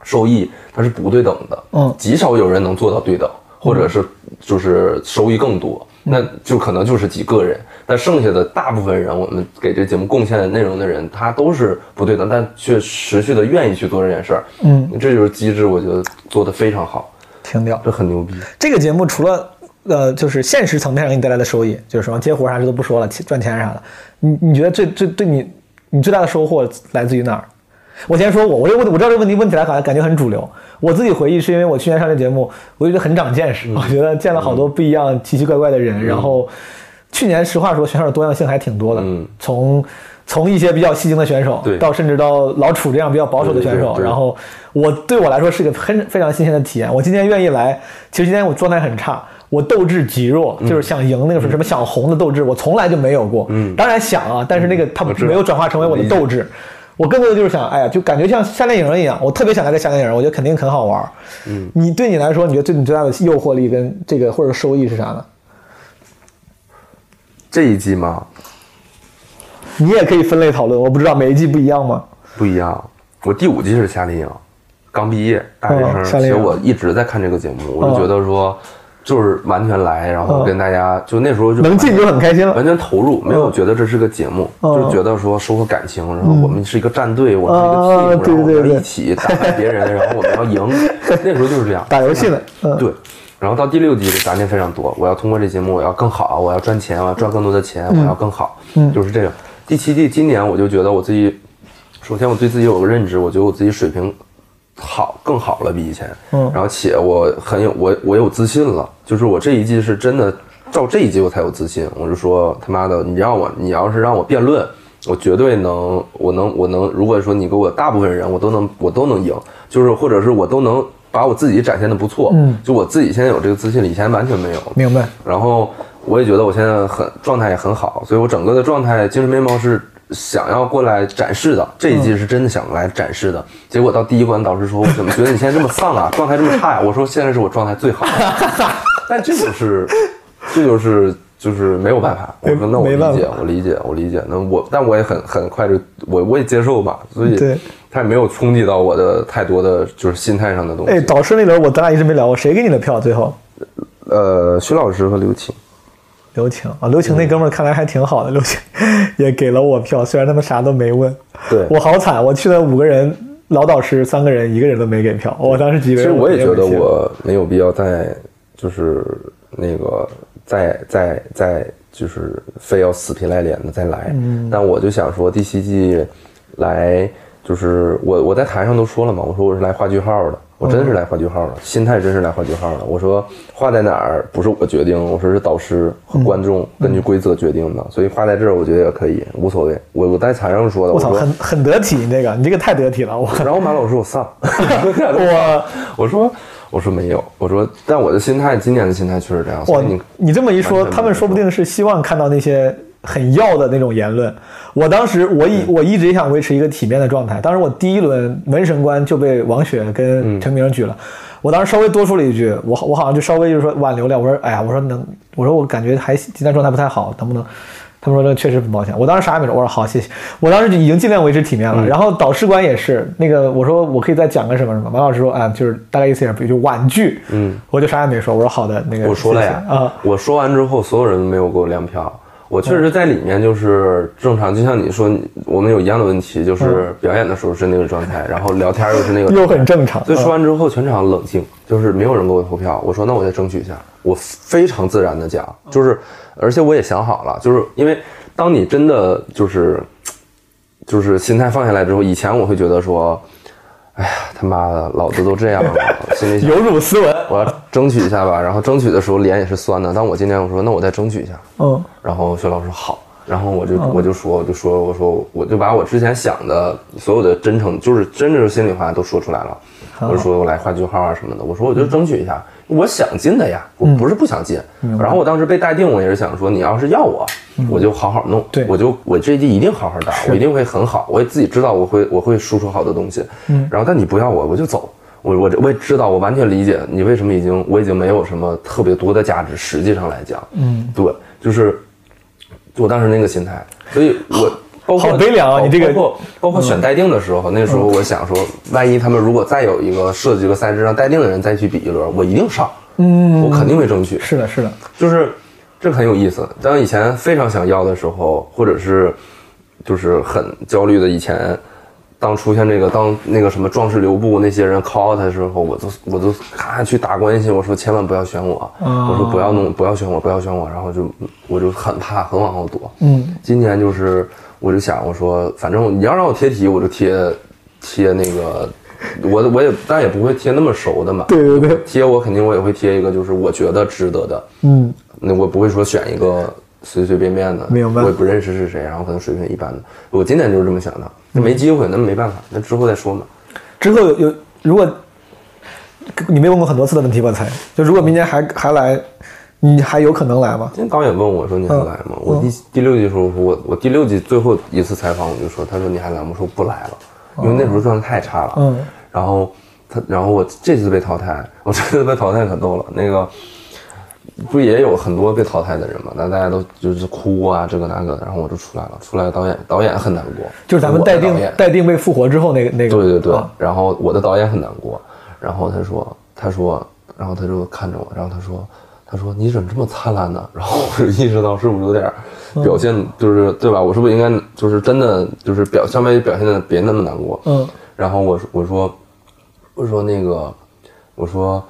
收益，它是不对等的，嗯。极少有人能做到对等，或者是就是收益更多，嗯。那就可能就是几个人，但剩下的大部分人，我们给这节目贡献的内容的人，他都是不对等，但却持续的愿意去做这件事儿，嗯，这就是机制，我觉得做的非常好，停掉。这很牛逼。这个节目除了呃，就是现实层面上给你带来的收益，就是什么接活啥这都不说了，赚钱啥的，你你觉得最最对你你最大的收获来自于哪儿？我先说我，我这个问我知道这个问题问起来好像感觉很主流。我自己回忆是因为我去年上这节目，我觉得很长见识，我觉得见了好多不一样、奇奇怪怪的人。然后去年实话说，选手多样性还挺多的，嗯从从一些比较戏精的选手，对到甚至到老楚这样比较保守的选手，然后我对我来说是个很非常新鲜的体验。我今天愿意来，其实今天我状态很差，我斗志极弱，就是想赢那个什么什么想红的斗志，我从来就没有过。嗯当然想啊，但是那个它没有转化成为我的斗志。我更多的就是想，哎呀，就感觉像夏令营一样，我特别想来个夏令营，我觉得肯定很好玩。嗯，你对你来说，你觉得对你最大的诱惑力跟这个或者收益是啥呢？这一季吗你也可以分类讨论，我不知道每一季不一样吗？不一样，我第五季是夏令营，刚毕业大学生，其实我一直在看这个节目，我就觉得说，就是完全来，然后嗯。跟大家就那时候就能进就很开心了。完全投入，没有觉得这是个节目，嗯。就是觉得说收获感情，然后我们是一个战队，我们是一个啊 team，然后我们要一起打败别人，然后我们要赢。那时候就是这样，打游戏的，嗯，对。然后到第六季的杂念非常多，我要通过这节目，我要更好，我要赚钱，我要赚更多的钱，我要更好，嗯。就是这样。第七季今年我就觉得我自己，首先我对自己有个认知，我觉得我自己水平好更好了比以前，嗯。然后且我很有我我有自信了，就是我这一季是真的照这一季我才有自信，我就说他妈的，你让我你要是让我辩论，我绝对能，我能我能，如果说你给我大部分人我都能我都能赢，就是或者是我都能把我自己展现的不错，嗯。就我自己现在有这个自信了，以前完全没有，明白。然后我也觉得我现在很状态也很好，所以我整个的状态精神面貌是想要过来展示的。这一季是真的想来展示的，结果到第一关导师说：“我怎么觉得你现在这么丧啊，状态这么差呀、我说：“现在是我状态最好的。”但这就是，这就是就是没有办法。我说：“那我理解我理解，我理解。那我但我也很很快就我我也接受吧，所以对他也没有冲击到我的太多的就是心态上的东西。哎，导师那轮我咱俩一直没聊过，谁给你的票？最后呃，徐老师和刘晴。刘晴啊，刘晴那哥们儿看来还挺好的，刘晴 也给了我票，虽然他们啥都没问。对我好惨，我去了五个人，老导师三个人，一个人都没给票。我当时以为其实我也觉得我没有必要再就是那个再再再就是非要死皮赖脸的再来，嗯但我就想说第七季来就是我我在台上都说了嘛，我说我是来画句号的，我真是来画句号的，心态真是来画句号的。我说画在哪儿不是我决定，我说是导师和观众根据规则决定的，所以画在这儿我觉得也可以，无所谓。我我在台上说的，我操，很很得体，你这个你这个太得体了，我然后马老师我丧，我我说我说没有，我说但我的心态今年的心态确实这样，哇你，你这么一说，他们说不定是希望看到那些很要的那种言论。我当时我一我一直想维持一个体面的状态。当时我第一轮门神官就被王雪跟陈明举了，我当时稍微多说了一句，我我好像就稍微就是说挽留了。我说哎呀，我说能，我说我感觉还今天状态不太好，能不能？他们说这确实很抱歉。我当时啥也没说，我说好谢谢。我当时就已经尽量维持体面了。然后导师官也是那个，我说我可以再讲个什么什么。王老师说啊，就是大概意思也不就婉拒。嗯，我就啥也没说。我说好的，那个我说了呀啊。我说完之后，所有人都没有给我亮票。我确实在里面就是正常，就像你说，我们有一样的问题，就是表演的时候是那个状态，然后聊天又是那个又很正常所以说完之后，全场冷静，就是没有人给我投票。我说那我再争取一下，我非常自然的讲，就是而且我也想好了，就是因为当你真的就是就是心态放下来之后，以前我会觉得说，哎呀他妈的，老子都这样了，心里有辱斯文。我要争取一下吧，然后争取的时候脸也是酸的。但我今天我说那我再争取一下，嗯然后薛老师说好，然后我就我就说我就说我说我就把我之前想的所有的真诚，就是真正心里话都说出来了。我就说我来画句号啊什么的，我说我就争取一下，我想进的呀，我不是不想进。然后我当时被待定，我也是想说你要是要我，我就好好弄，对。我就我这一季一定好好打，我一定会很好，我也自己知道我会我会输出好的东西。嗯，然后但你不要我，我就走。我我我也知道，我完全理解你为什么已经我已经没有什么特别多的价值，实际上来讲，嗯，对，就是我当时那个心态，所以我包括好悲凉啊你这个包括包括选待定的时候，那时候我想说，万一他们如果再有一个设计一个赛制让待定的人再去比一轮，我一定上，嗯，我肯定会争取，是的，是的，就是这很有意思。当以前非常想要的时候，或者是就是很焦虑的以前，当出现这个当那个什么壮士留步那些人 call 他的时候，我都我都咔去打关系，我说千万不要选我，我说不要弄不要选我不要选我，然后就我就很怕很往后躲。嗯，今年就是我就想我说反正你要让我贴题，我就贴贴那个。我我也但也不会贴那么熟的嘛，对对对贴我肯定我也会贴一个就是我觉得值得的，嗯，那我不会说选一个随随便便的，明白我也不认识是谁，然后可能水平一般的。我今年就是这么想的，那没机会，那没办法，那之后再说嘛。之后有有，如果你没问过很多次的问题，吧？才，就如果明年还还来，你还有可能来吗？今天导演问我说你还来吗？我第第六季的时候，我我第六季最后一次采访我就说，他说你还来吗？我说不来了，因为那时候状态太差了。嗯，然后他，然后我这次被淘汰，我这次被淘汰可逗了，那个。不也有很多被淘汰的人嘛？那大家都就是哭啊，这个那个的，然后我就出来了。出来导演导演很难过，就是咱们待定待定被复活之后那个那个，对对对，啊然后我的导演很难过，然后他说他说，然后他就看着我，然后他说他说你怎么这么灿烂呢？然后我就意识到是不是有点表现，就是对吧？我是不是应该就是真的就是表相当于表现的别那么难过？嗯，然后我说我说我说那个我说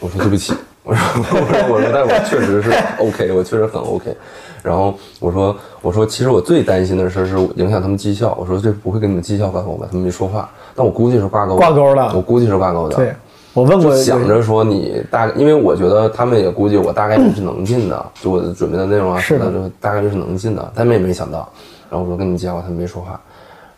我说对不起，我说我说我说，但我确实是 OK，我确实很 OK。然后我说我说，其实我最担心的事是影响他们绩效。我说这不会跟你们绩效挂钩吧？他们没说话，但我估计是挂钩挂钩的我估计是挂钩的。对，我问过就想着说你大概，因为我觉得他们也估计我大概率是能进的，就我的准备的内容啊，是的就大概率是能进的，他们也没想到。然后我说跟你们介绍，他们没说话。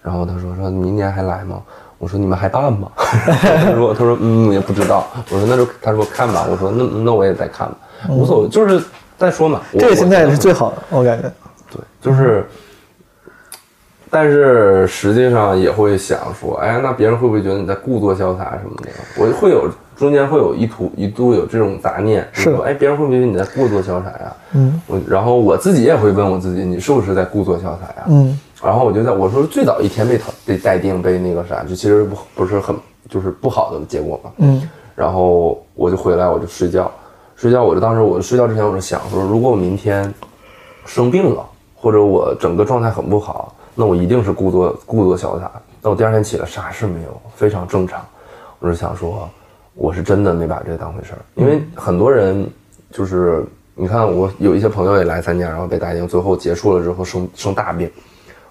然后他说说明年还来吗？我说你们还办吗？他说他说嗯也不知道。我说那就他说看吧。我说那那我也再看吧，无所谓，就是再说嘛。这个心态是最好的，我感觉。对，就是，但是实际上也会想说，哎，那别人会不会觉得你在故作潇洒什么的？我会有中间会有一途一度有这种杂念，是哎，别人会不会觉得你在故作潇洒呀？嗯，我然后我自己也会问我自己，你是不是在故作潇洒呀？嗯，然后我就在我说最早一天被淘被待定被那个啥，就其实不不是很就是不好的结果嘛。嗯，然后我就回来我就睡觉，睡觉我就当时我睡觉之前我就想说，如果我明天生病了，或者我整个状态很不好，那我一定是故作故作潇洒。那我第二天起来啥事没有，非常正常。我是想说，我是真的没把这当回事儿，因为很多人就是你看我有一些朋友也来参加，然后被打赢，最后结束了之后生生大病。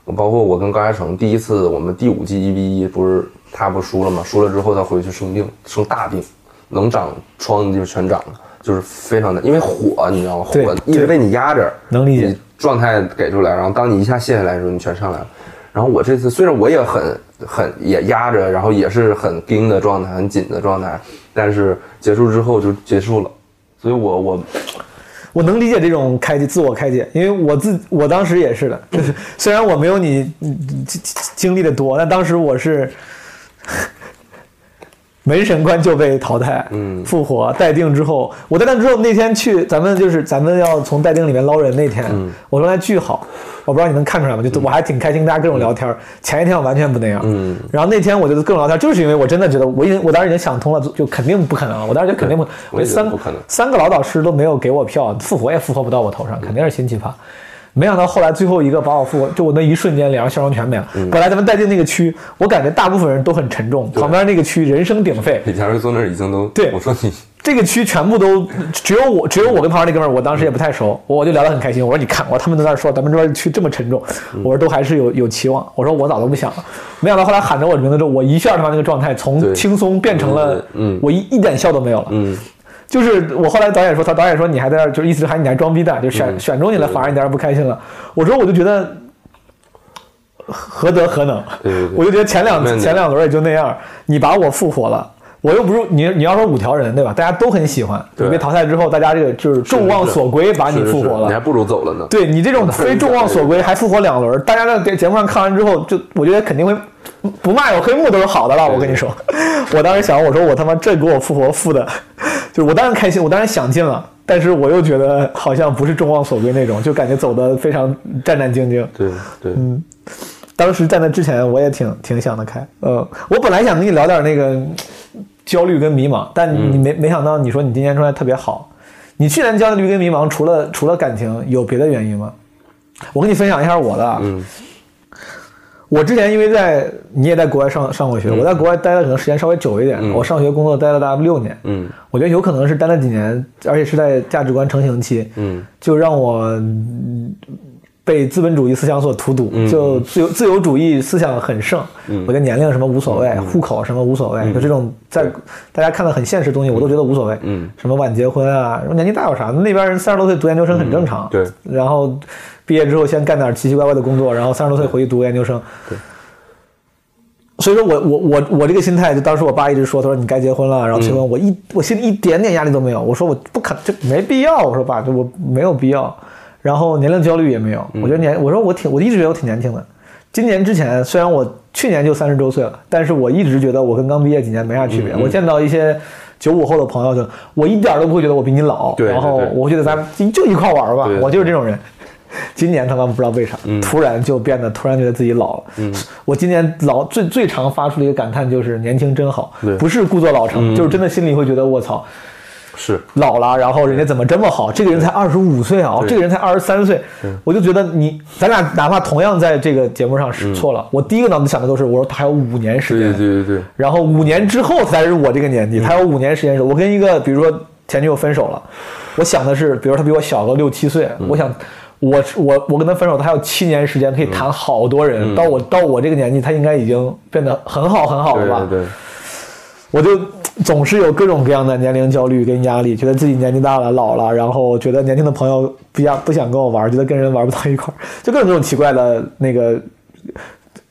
我包括我跟高嘉诚第一次我们第五季一 v 一不是他不输了吗？输了之后他回去生病，生大病，能长疮就全长了，就是非常的，因为火你知道吗？火一直被你压着，能理解你状态给出来，然后当你一下卸下来的时候，你全上来了。然后我这次虽然我也很很也压着，然后也是很盯的状态，很紧的状态，但是结束之后就结束了。所以我我我能理解这种开解自我开解，因为我自我当时也是的，就是虽然我没有你经经历的多，但当时我是门神官就被淘汰，嗯复活待定之后，我待定之后那天去咱们就是咱们要从待定里面捞人那天，嗯我状态巨好，我不知道你能看出来吗？就我还挺开心，大家各种聊天。前一天我完全不那样，嗯然后那天我就各种聊天，就是因为我真的觉得我已经我当时已经想通了，就就肯定不可能，我当时就肯定不，我三不可能三个老导师都没有给我票，复活也复活不到我头上，肯定是新奇葩。没想到后来最后一个把我复活，就我那一瞬间脸上笑容全没了。本来咱们待定那个区，我感觉大部分人都很沉重，旁边那个区人声鼎沸，李佳瑞坐那儿已经都对我说你这个区全部都只有我，只有我跟旁边那哥们儿，我当时也不太熟，我就聊得很开心。我说你看，我说他们都在那说咱们这边区这么沉重，我说都还是有有期望。我说我早都不想了，没想到后来喊着我的名字之后，我一下他妈那个状态从轻松变成了我一一点笑都没有了。嗯就是我后来导演说，他导演说你还在这儿，就是意思是喊你还装逼蛋，就选、嗯选中你了，反而你在这儿不开心了。我说我就觉得何德何能，对对对 我就觉得前两前两轮也就那样，你把我复活了。我又不是你，你要说五条人对吧？大家都很喜欢。你被淘汰之后，大家这个就是众望所归，把你复活了。你还不如走了呢。对你这种非众望所归还复活两轮，大家在节目上看完之后，就我觉得肯定会不骂有黑幕都是好的了。我跟你说，我当时想，我说我他妈这给我复活复的，就是我当然开心，我当然想进了，但是我又觉得好像不是众望所归那种，就感觉走的非常战战兢兢。对对，嗯当时在那之前，我也挺挺想得开。呃，我本来想跟你聊点那个嗯焦虑跟迷茫，但你没、没想到你说你今年状态特别好。你去年焦虑跟迷茫，除了除了感情，有别的原因吗？我跟你分享一下我的我之前因为在你也在国外上上过学，我在国外待的可能时间稍微久一点，嗯我上学工作待了大概六年。嗯我觉得有可能是待了几年，而且是在价值观成型期，嗯就让我嗯被资本主义思想所荼毒，嗯就自由自由主义思想很盛。嗯我觉得年龄什么无所谓，户口什么无所谓，就这种在大家看的很现实的东西，我都觉得无所谓。嗯什么晚结婚啊，什么年纪大有啥？那边人三十多岁读研究生很正常。对，然后毕业之后先干点奇奇怪怪的工作，然后三十多岁回去读研究生。对。所以说我我我我这个心态，就当时我爸一直说，他说你该结婚了，然后结婚，我一我心里一点点压力都没有。我说我不可，这没必要。我说爸，这我没有必要。然后年龄焦虑也没有，我觉得年，我说我挺，我一直觉得我挺年轻的。今年之前，虽然我去年就三十周岁了，但是我一直觉得我跟刚毕业几年没啥区别。我见到一些九五后的朋友，就我一点都不会觉得我比你老，对然后我会觉得咱们就一块玩吧我就是这种人。今年他妈不知道为啥，突然就变得突然觉得自己老了。我今年老最最常发出的一个感叹就是年轻真好，不是故作老成，就是真的心里会觉得我操，是。老了，然后人家怎么这么好？这个人才二十五岁啊，这个人才二十三岁，我就觉得你咱俩哪怕同样在这个节目上是错了，我第一个脑子想的都是，我说他还有五年时间，对对对，然后五年之后才是我这个年纪，他有五年时间时。我跟一个比如说前女友分手了，我想的是，比如他比我小个六七岁，我想。我我我跟他分手，他还有七年时间可以谈好多人。到我到我这个年纪，他应该已经变得很好很好了吧？对对对，我就总是有各种各样的年龄焦虑跟压力，觉得自己年纪大了、老了，然后觉得年轻的朋友不想不想跟我玩，觉得跟人玩不到一块儿，就各种各种奇怪的那个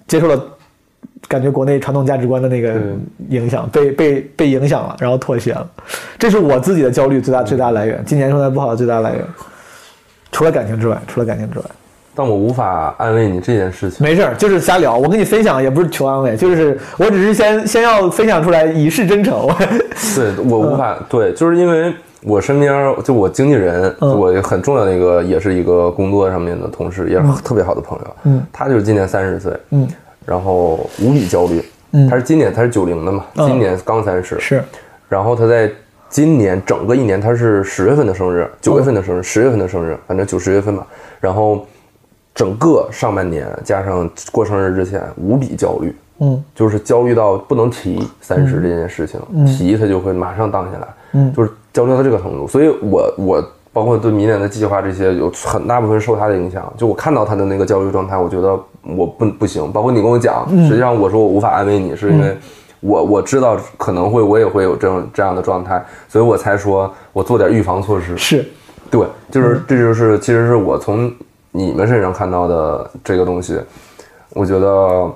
接受了。感觉国内传统价值观的那个影响，被被被影响了，然后妥协了，这是我自己的焦虑最大最大来源。今年状态不好的最大来源，除了感情之外，除了感情之外，但我无法安慰你这件事情。没事儿，就是瞎聊。我跟你分享也不是求安慰，就是我只是先先要分享出来以示真诚。对我无法、对，就是因为我身边就我经纪人，我很重要的一个，也是一个工作上面的同事，也是特别好的朋友。嗯，他就是今年三十岁，嗯，然后无比焦虑。嗯他是今年他是九零的嘛，嗯今年刚三十，是，然后他在今年整个一年他是十月份的生日，九月份的生日，十月份的生日，反正九十月份吧。然后整个上半年加上过生日之前，无比焦虑，嗯就是焦虑到不能提三十这件事情，提他就会马上荡下来，嗯就是焦虑到这个程度。所以我我包括对明年的计划这些，有很大部分受他的影响。就我看到他的那个焦虑状态，我觉得我不不行。包括你跟我讲，嗯实际上我说我无法安慰你，是因为我我知道可能会我也会有这种这样的状态，所以我才说我做点预防措施。是，对，嗯就是这就是其实是我从你们身上看到的这个东西，我觉得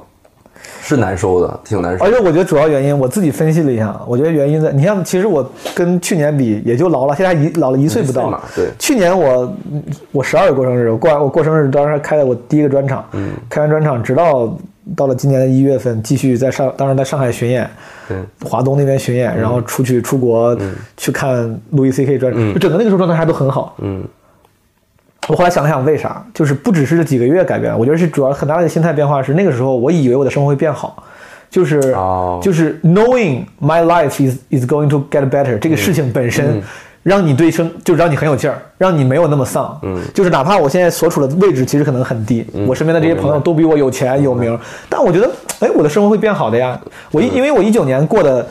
是难受的，挺难受而。且我觉得主要原因，我自己分析了一下，我觉得原因在，你像其实我跟去年比，也就老了，现在一老了一岁不到去年我我十二月过生日，我过完我过生日当时开了我第一个专场，嗯，开完专场，直到到了今年的一月份，继续在上，当时在上海巡演，嗯，华东那边巡演，然后出去出国、去看路易 C K 专场，就整个那个时候状态还都很好。嗯，我后来想了想，为啥？就是不只是这几个月改变，我觉得是主要很大的心态变化是那个时候我以为我的生活会变好，就是、哦就是 knowing my life is is going to get better 这个事情本身。让你对生就让你很有劲儿，让你没有那么丧。嗯，就是哪怕我现在所处的位置其实可能很低，我身边的这些朋友都比我有钱有名，但我觉得，哎，我的生活会变好的呀。我一因为我一九年过的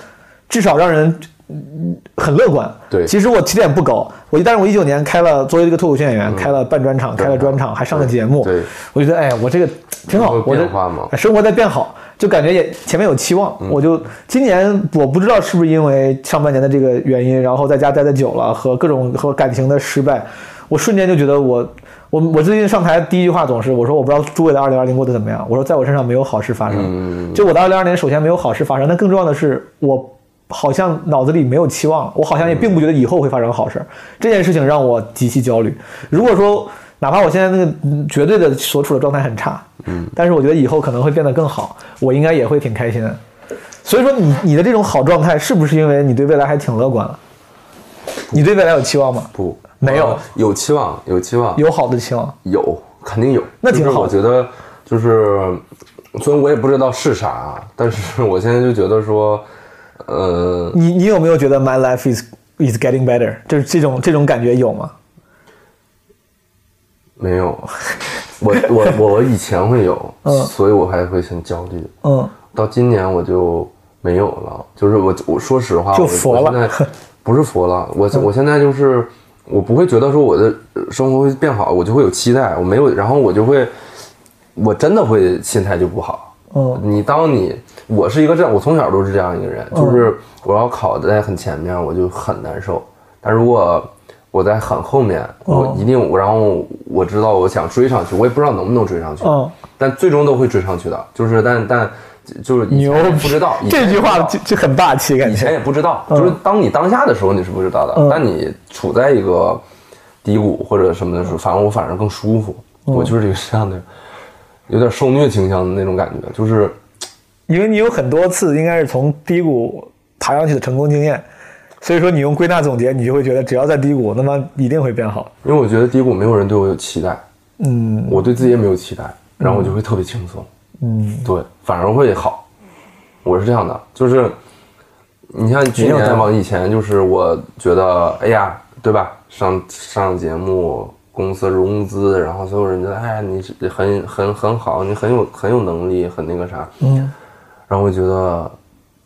至少让人嗯很乐观。对。其实我起点不高，我但是我一九年开了作为一个脱口秀演员，开了半专场，开了专场，还上了节目。对。我觉得哎，我这个挺好，我生活在变好，就感觉也前面有期望。嗯我就今年我不知道是不是因为上半年的这个原因，然后在家待的久了和各种和感情的失败，我瞬间就觉得我我我最近上台第一句话总是我说我不知道诸位的二零二零过得怎么样，我说在我身上没有好事发生。嗯就我的二零二零首先没有好事发生，但更重要的是我。好像脑子里没有期望，我好像也并不觉得以后会发生好事。这件事情让我极其焦虑。如果说哪怕我现在那个嗯绝对的所处的状态很差，嗯，但是我觉得以后可能会变得更好，我应该也会挺开心的。所以说你你的这种好状态，是不是因为你对未来还挺乐观了？你对未来有期望吗？不，没有呃有期望，有期望，有好的期望。有，肯定有。那挺好就是我觉得就是，虽然我也不知道是啥，但是我现在就觉得说，呃，你你有没有觉得 my life is is getting better？就是这种这种感觉有吗？没有。我我我以前会有，嗯所以我还会很焦虑。嗯，到今年我就没有了，就是我我说实话，我就佛了嗯我现在 不是佛了，我我现在就是我不会觉得说我的生活会变好，我就会有期待，我没有，然后我就会，我真的会心态就不好。嗯你当你我是一个这样，我从小都是这样一个人，就是我要考在很前面，我就很难受，但如果我在很后面，我一定，然后我知道我想追上去，我也不知道能不能追上去，嗯但最终都会追上去的，就是但但就是以前也不知道，这句话就就很霸气，感觉。以前。也不知道，就是当你当下的时候你是不知道的，嗯。但你处在一个低谷或者什么的时候，反正我反而更舒服，嗯。我就是这个这样的，有点受虐倾向的那种感觉，就是因为你有很多次应该是从低谷爬上去的成功经验，所以说你用归纳总结，你就会觉得只要在低谷，那么一定会变好。因为我觉得低谷没有人对我有期待，嗯我对自己也没有期待，然后我就会特别轻松，嗯，对，反而会好。我是这样的，就是你像去年往以前，就是我觉得，哎呀，对吧？上上节目，公司融资，然后所有人觉得，哎呀，你很很很好，你很有很有能力，很那个啥，嗯然后我觉得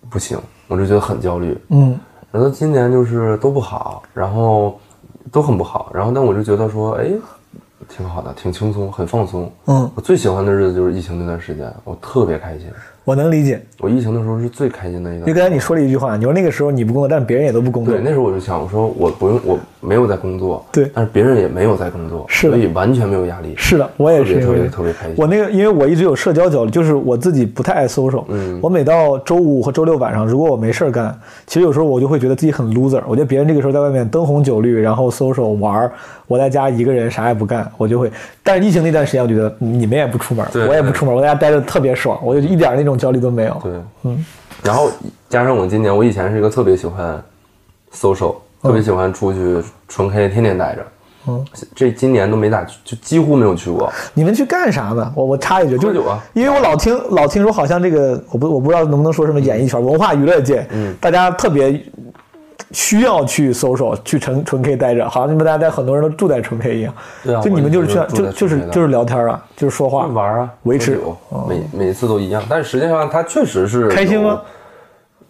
不行，我就觉得很焦虑。嗯然后今年就是都不好，然后都很不好，然后但我就觉得说，哎，挺好的，挺轻松，很放松。嗯，我最喜欢的日子就是疫情那段时间，我特别开心。我能理解。我疫情的时候是最开心的一段。因为刚才你说了一句话，你说那个时候你不工作，但是别人也都不工作对，。那时候我就想，我说我不用，我没有在工作，对但是别人也没有在工作，是的所以完全没有压力，是的，我也是特别特别特别开心。我那个，因为我一直有社交焦虑，就是我自己不太爱 social。嗯我每到周五和周六晚上，如果我没事儿干，其实有时候我就会觉得自己很 loser。我觉得别人这个时候在外面灯红酒绿，然后 social 玩儿，我在家一个人啥也不干，我就会。但是疫情那段时间，我觉得你们也不出门，对我也不出门，我在家待着特别爽，我就一点那种焦虑都没有。对，嗯，然后加上我今年，我以前是一个特别喜欢 social，特别喜欢出去纯 K，天天待着。嗯，这今年都没咋去，就几乎没有去过。你们去干啥呢？我我插一句，就是喝酒啊因为我老听老听说，好像这个我不我不知道能不能说什么演艺圈、文化娱乐界，嗯，大家特别需要去 social 去纯纯 K 待着，好像你们大家在很多人都住在纯 K 一样。对啊就你们就是去就就是就是聊天啊，就是说话玩啊，维持每每每次都一样，但是实际上他确实是开心吗？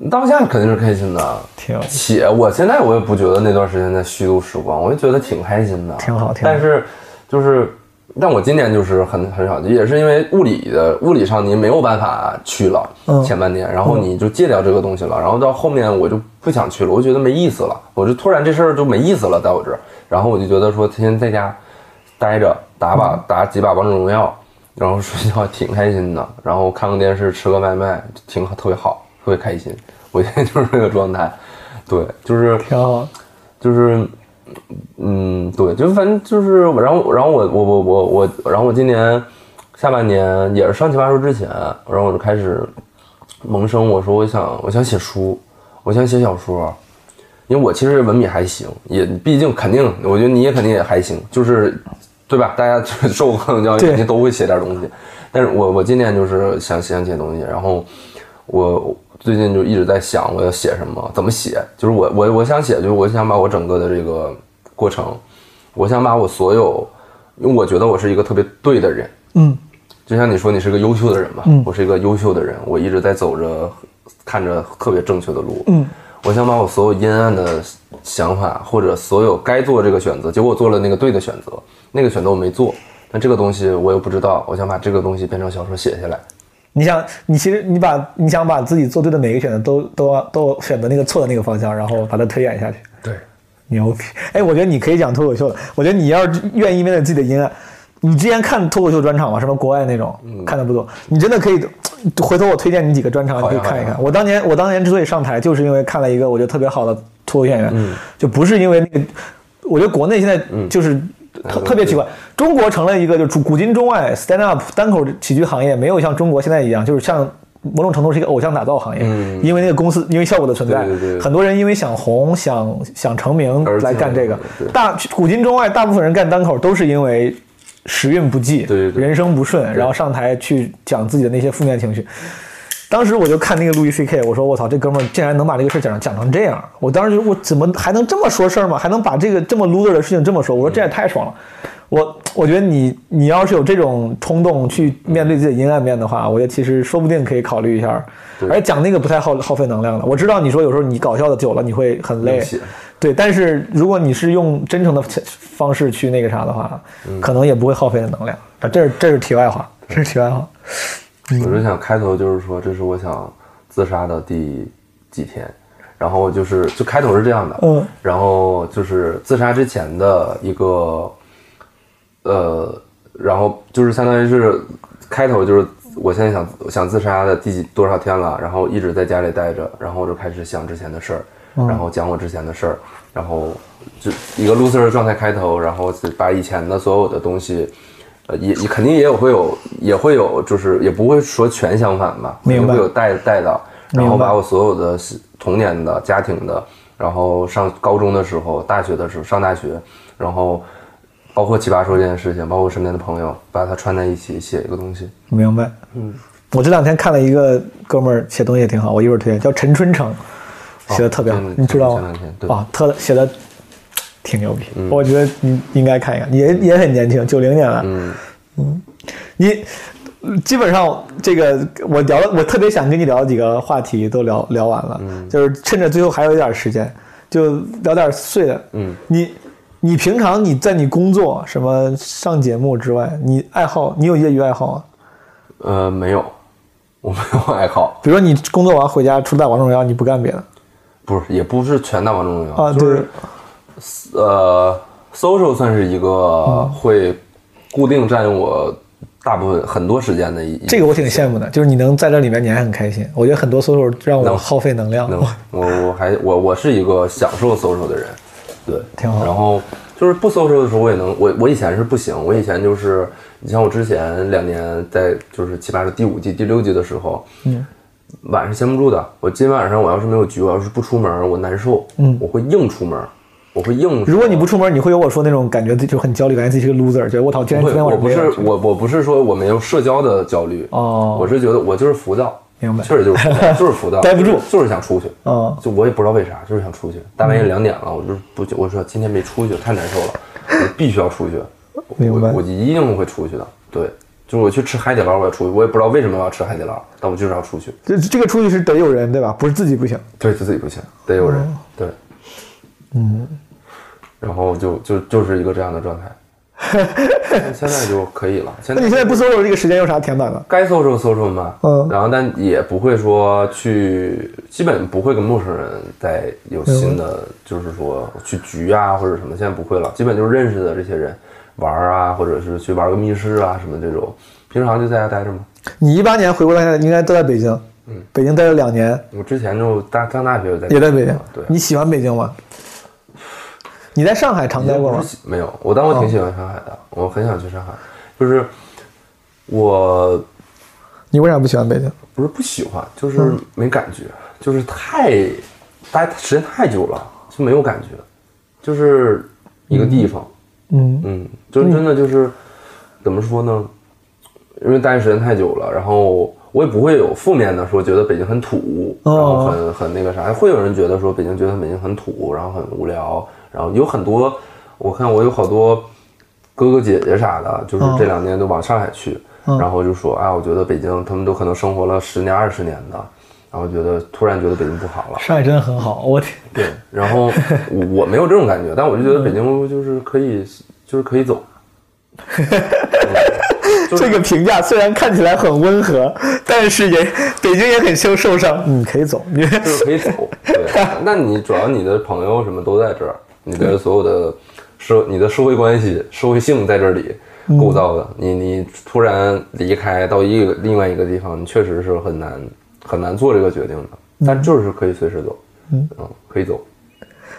当下肯定是开心的，挺且我现在我也不觉得那段时间在虚度时光，我就觉得挺开心的，挺好挺好。但是就是，但我今年就是很很少，也是因为物理的物理上你没有办法去了，嗯前半年，然后你就戒掉这个东西了，然后到后面我就不想去了，我就觉得没意思了，我就突然这事儿就没意思了，在我这儿，然后我就觉得说天天在家待着打把打几把王者荣耀，然后睡觉 挺开心的，然后看个电视，吃个外卖，挺特别好，特别开心。我现在就是这个状态，对，就是挺好。就是，嗯，对，就反正就是，然后然后我我我我我，然后我今年下半年也是上奇葩说之前，然后我就开始萌生，我说我想我想写书，我想写小说，因为我其实文笔还行，也毕竟肯定，我觉得你也肯定也还行，就是对吧？大家 受过课程教育，肯定都会写点东西。但是我我今年就是想想写东西，然后我最近就一直在想我要写什么，怎么写。就是我我我想写，就是我想把我整个的这个过程，我想把我所有，因为我觉得我是一个特别对的人，嗯就像你说你是个优秀的人嘛，我是一个优秀的人，我一直在走着看着特别正确的路。嗯，我想把我所有阴暗的想法或者所有该做这个选择，结果我做了那个对的选择，那个选择我没做，但这个东西我又不知道，我想把这个东西变成小说写下来。你想，你其实你把你想把自己做对的每一个选择都都都选择那个错的那个方向，然后把它推演下去。对，牛逼！哎，我觉得你可以讲脱口秀的。我觉得你要是愿意面对自己的阴暗，你之前看脱口秀专场吗？什么国外那种，看的不多。你真的可以，回头我推荐你几个专场，你可以看一看。我当年我当年之所以上台，就是因为看了一个我觉得特别好的脱口秀演员，就不是因为那个，我觉得国内现在就是。特特别奇怪，中国成了一个就古今中外 stand up 单口喜剧行业，没有像中国现在一样，就是像某种程度是一个偶像打造行业，嗯。因为那个公司因为效果的存在，对对对。很多人因为想红想想成名来干这个。大古今中外大部分人干单口都是因为时运不济，人生不顺，然后上台去讲自己的那些负面情绪。当时我就看那个路易 C K，我说我操，这哥们儿竟然能把这个事儿讲讲成这样！我当时就我怎么还能这么说事儿吗？还能把这个这么 loser 的事情这么说？我说这也太爽了！我我觉得你你要是有这种冲动去面对自己的阴暗面的话，我觉得其实说不定可以考虑一下。而且讲那个不太耗耗费能量的。我知道你说有时候你搞笑的久了你会很累，对，但是如果你是用真诚的方式去那个啥的话，可能也不会耗费的能量。啊，这是这是题外话，这是题外话。我就想开头就是说，这是我想自杀的第几天，然后就是就开头是这样的，嗯，然后就是自杀之前的一个，呃，然后就是相当于是开头就是我现在想想自杀的第几多少天了，然后一直在家里待着，然后我就开始想之前的事儿，然后讲我之前的事儿，然后就一个 loser 的状态开头，然后把以前的所有的东西。呃，也也肯定也有会有也会有，就是也不会说全相反吧，肯定明白会有带带到，然后把我所有的童年的、家庭的，然后上高中的时候、大学的时候上大学，然后包括奇葩说这件事情，包括身边的朋友，把它串在一起写一个东西。明白。嗯，我这两天看了一个哥们儿写东西也挺好，我一会儿推荐，叫陈春成，写的特别好，哦你知道吗前两天？对啊，特写的挺牛逼，我觉得你应该看一看，也也很年轻，九零年了。嗯，你基本上这个我聊了，我特别想跟你聊几个话题都聊聊完了，嗯就是趁着最后还有一点时间，就聊点碎的。嗯，你你平常你在你工作什么上节目之外，你爱好你有业余爱好吗？呃，没有，我没有爱好，比如说你工作完回家除了打王者荣耀，你不干别的不是，也不是全打王者荣耀啊？对就是，呃，social 算是一个会固定占用我大部分很多时间的一这个我挺羡慕的，就是你能在这里面你还很开心。我觉得很多 social 让我耗费能量。能，我我还我我是一个享受 social 的人，对，挺好然后就是不 social 的时候，我也能，我我以前是不行，我以前就是，你像我之前两年在就是七八是第五季、第六季的时候，嗯，晚上闲不住的，我今晚上我要是没有局，我要是不出门，我难受，嗯我会硬出门，我会硬。如果你不出门，你会有我说那种感觉，就很焦虑，感觉自己是个 loser，觉得我操，竟然，今天晚我不是我我不是说我没有社交的焦虑，哦我是觉得我就是浮躁，明白确实就是 就是浮躁，待不住就是想出去，嗯就我也不知道为啥，就是想出去。大半夜两点了，我就是不，我说今天没出去，太难受了，我必须要出去，明白我我一定会出去的。对，就是我去吃海底捞，我要出去，我也不知道为什么要吃海底捞，但我就是要出去。这这个出去是得有人对吧？不是自己不行。对，就自己不行，得有人。对，嗯，然后就就就是一个这样的状态。现在就可以了。现在那你现在不 social 这个时间有啥填满的？该 social social 嘛，嗯然后但也不会说去，基本不会跟陌生人再有新的，就是说去局啊或者什么，现在不会了，基本就是认识的这些人，玩啊，或者是去玩个密室啊什么这种。平常就在家待着嘛。你一八年回国到现在应该都在北京，嗯，北京待了两年，我之前就大上大学也在北京。对，你喜欢北京吗？你在上海常待过吗？没有，我但我挺喜欢上海的，我很想去上海。就是我你为啥不喜欢北京？不是不喜欢，就是没感觉，就是太待时间太久了，就没有感觉，就是一个地方，嗯嗯，就是真的就是怎么说呢？因为待时间太久了，然后我也不会有负面的说觉得北京很土，然后很很那个啥，会有人觉得说北京觉得北京很土，然后很无聊，然后有很多，我看我有好多哥哥姐姐啥的，就是这两年都往上海去，然后就说啊，我觉得北京他们都可能生活了十年二十年的，然后觉得突然觉得北京不好了。上海真的很好，我天，对，然后我我没有这种感觉，但我就觉得北京就是可以，就是可以走。这个评价虽然看起来很温和，但是也北京也很受受伤。嗯，可以走，你就是可以走。对，那你主要你的朋友什么都在这儿，你的所有的社、你的社会关系、社会性在这里构造的。你你突然离开到一个另外一个地方，你确实是很难很难做这个决定的。但就是可以随时走，嗯可以走。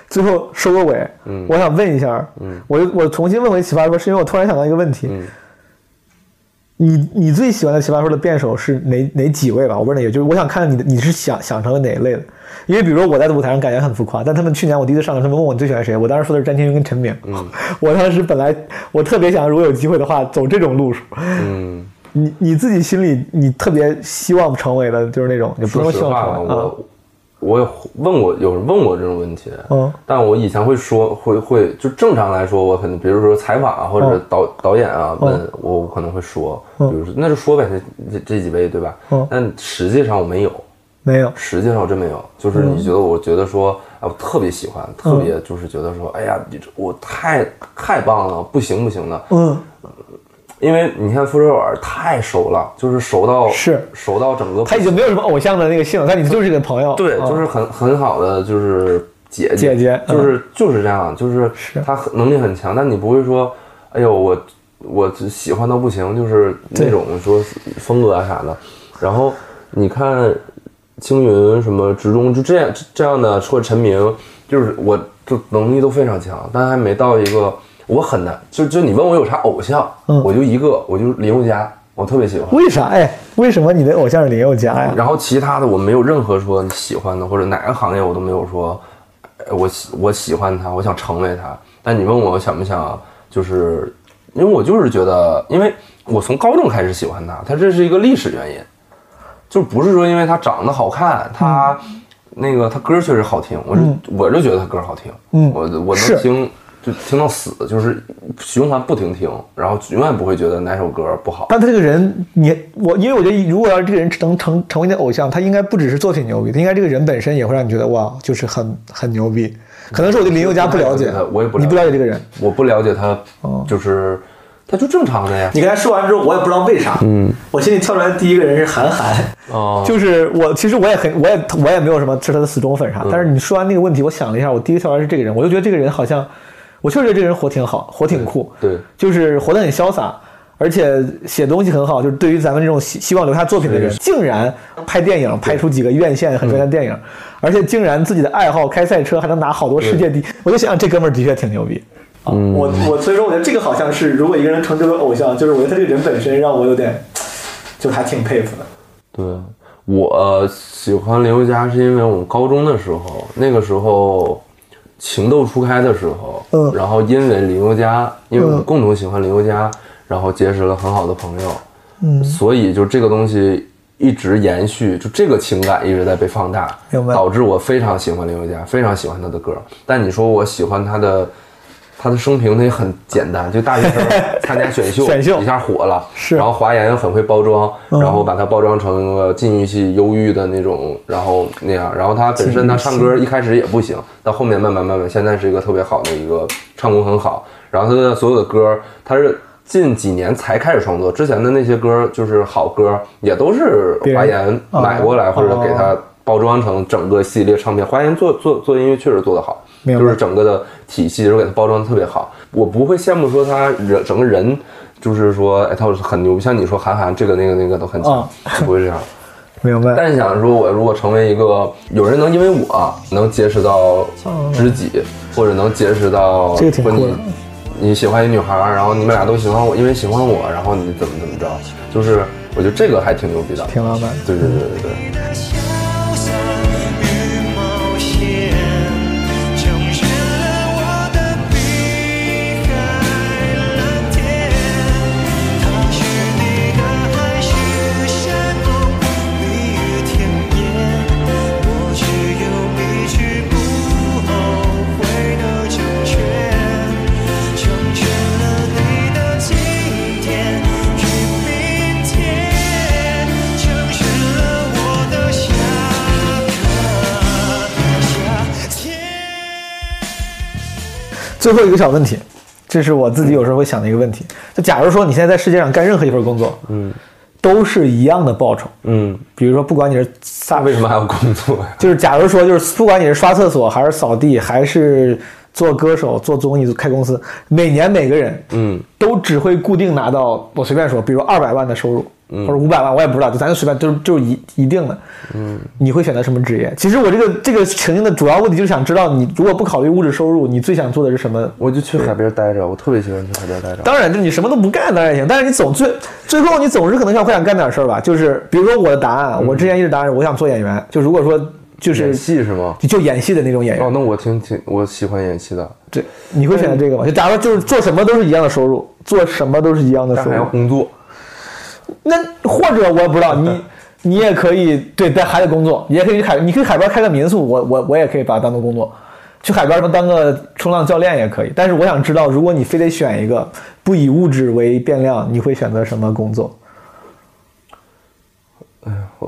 最后收个尾，嗯，我想问一下，嗯，我我重新问回奇葩说，是因为我突然想到一个问题，嗯。你你最喜欢的奇葩说的辩手是哪哪几位吧？我问的也就是我想看你的你是想想成了哪一类的？因为比如说我在舞台上感觉很浮夸，但他们去年我第一次上的他们问我你最喜欢谁，我当时说的是詹天云跟陈明。嗯，我当时本来我特别想如果有机会的话走这种路数。嗯，你你自己心里你特别希望成为的就是那种，也不能希望成为啊。我有问过，有人问过这种问题，嗯，但我以前会说，会会就正常来说，我可能比如说采访啊，或者导导演啊问我，我可能会说，比如说那就说呗，这这这几位对吧？嗯，但实际上我没有，没有，实际上我真没有，就是你觉得，我觉得说，啊，我特别喜欢，特别就是觉得说，哎呀，你这我太太棒了，不行不行的，嗯。因为你看傅首尔太熟了，就是熟到是。熟到整个他已经没有什么偶像的那个性，但你就是个朋友，对，就是很很好的就是姐姐姐姐，就是就是这样，就是是。他能力很强，但你不会说，哎呦我我喜欢到不行，就是那种说风格啊啥的。然后你看青云什么直中就这样这样的，或者陈明，就是我就能力都非常强，但还没到一个。我很难，就就你问我有啥偶像，嗯，我就一个，我就林宥嘉，我特别喜欢。为啥？哎，为什么你的偶像是林宥嘉呀？然后其他的我没有任何说你喜欢的，或者哪个行业我都没有说，我喜我喜欢他，我想成为他。但你问我想不想，就是因为我就是觉得，因为我从高中开始喜欢他，他这是一个历史原因，就不是说因为他长得好看，他那个他歌确实好听，我就我就觉得他歌好听，嗯，我我能听。就听到死，就是循环不停听，然后永远不会觉得哪首歌不好。但他这个人，你我，因为我觉得，如果要是这个人能成成为你的偶像，他应该不只是作品牛逼，他应该这个人本身也会让你觉得哇，就是很很牛逼。可能是我对林宥嘉不了解，我也不，你不了解这个人，我不了解他，就是他就正常的呀。你跟他说完之后，我也不知道为啥，嗯，我心里跳出来的第一个人是韩寒，哦，就是我，其实我也很，我也我也没有什么是他的死忠粉啥，但是你说完那个问题，我想了一下，我第一个跳出来是这个人，我就觉得这个人好像。我确实觉得这个人活挺好，活挺酷，对，就是活得很潇洒，而且写东西很好。就是对于咱们这种希希望留下作品的人，竟然拍电影，拍出几个院线很赚的电影，而且竟然自己的爱好开赛车还能拿好多世界第一，我就想这哥们儿的确挺牛逼。嗯，我我所以说我觉得这个好像是，如果一个人成这个偶像，就是我觉得他这个人本身让我有点，就还挺佩服的。对我喜欢林宥嘉是因为我们高中的时候，那个时候。情窦初开的时候，嗯，然后因为林宥嘉，因为我们共同喜欢林宥嘉，然后结识了很好的朋友，嗯，所以就这个东西一直延续，就这个情感一直在被放大？导致我非常喜欢林宥嘉，非常喜欢他的歌。但你说我喜欢他的。他的生平他也很简单，就大学生参加选秀，选秀一下火了，是。然后华研又很会包装，然后把他包装成个禁欲系、忧郁的那种，然后那样。然后他本身他唱歌一开始也不行，到后面慢慢慢慢，现在是一个特别好的一个唱功很好。然后他的所有的歌，他是近几年才开始创作，之前的那些歌就是好歌，也都是华研买过来或者给他包装成整个系列唱片。华研做做做音乐确实做得好。就是整个的体系，然后给它包装的特别好。我不会羡慕说他人整个人，就是说，哎，他很牛，像你说韩寒这个那个那个都很强啊，不会这样。明白。但是想说，我如果成为一个有人能因为我能结识到知己，或者能结识到这个挺酷的你喜欢一女孩，然后你们俩都喜欢我，因为喜欢我，然后你怎么怎么着，就是我觉得这个还挺牛逼的。挺浪漫。对对对对对。最后一个小问题，这是我自己有时候会想的一个问题。就假如说你现在在世界上干任何一份工作，嗯，都是一样的报酬，嗯，比如说不管你是撒为什么还要工作呀？就是假如说就是不管你是刷厕所还是扫地还是做歌手做综艺开公司，每年每个人嗯，都只会固定拿到我随便说，比如二百万的收入，或者五百万，我也不知道，就咱就随便，就是就是一一定的。嗯，你会选择什么职业？其实我这个这个情境的主要目的就是想知道，你如果不考虑物质收入，你最想做的是什么？我就去海边待着，我特别喜欢去海边待着。当然，就你什么都不干当然也行，但是你总最最后你总是可能想会想干点事儿吧。就是比如说我的答案，我之前一直答案是我想做演员。就如果说就是演戏是吗？就就演戏的那种演员，哦，那我挺挺我喜欢演戏的，对，你会选择这个吗？就假如就是做什么都是一样的收入，做什么都是一样的收入还要，工作。那或者我也不知道，你 你也可以对，在海里工作，你也可以去海，你可以海边开个民宿，我我我也可以把它当做工作，去海边当个冲浪教练也可以。但是我想知道，如果你非得选一个不以物质为变量，你会选择什么工作？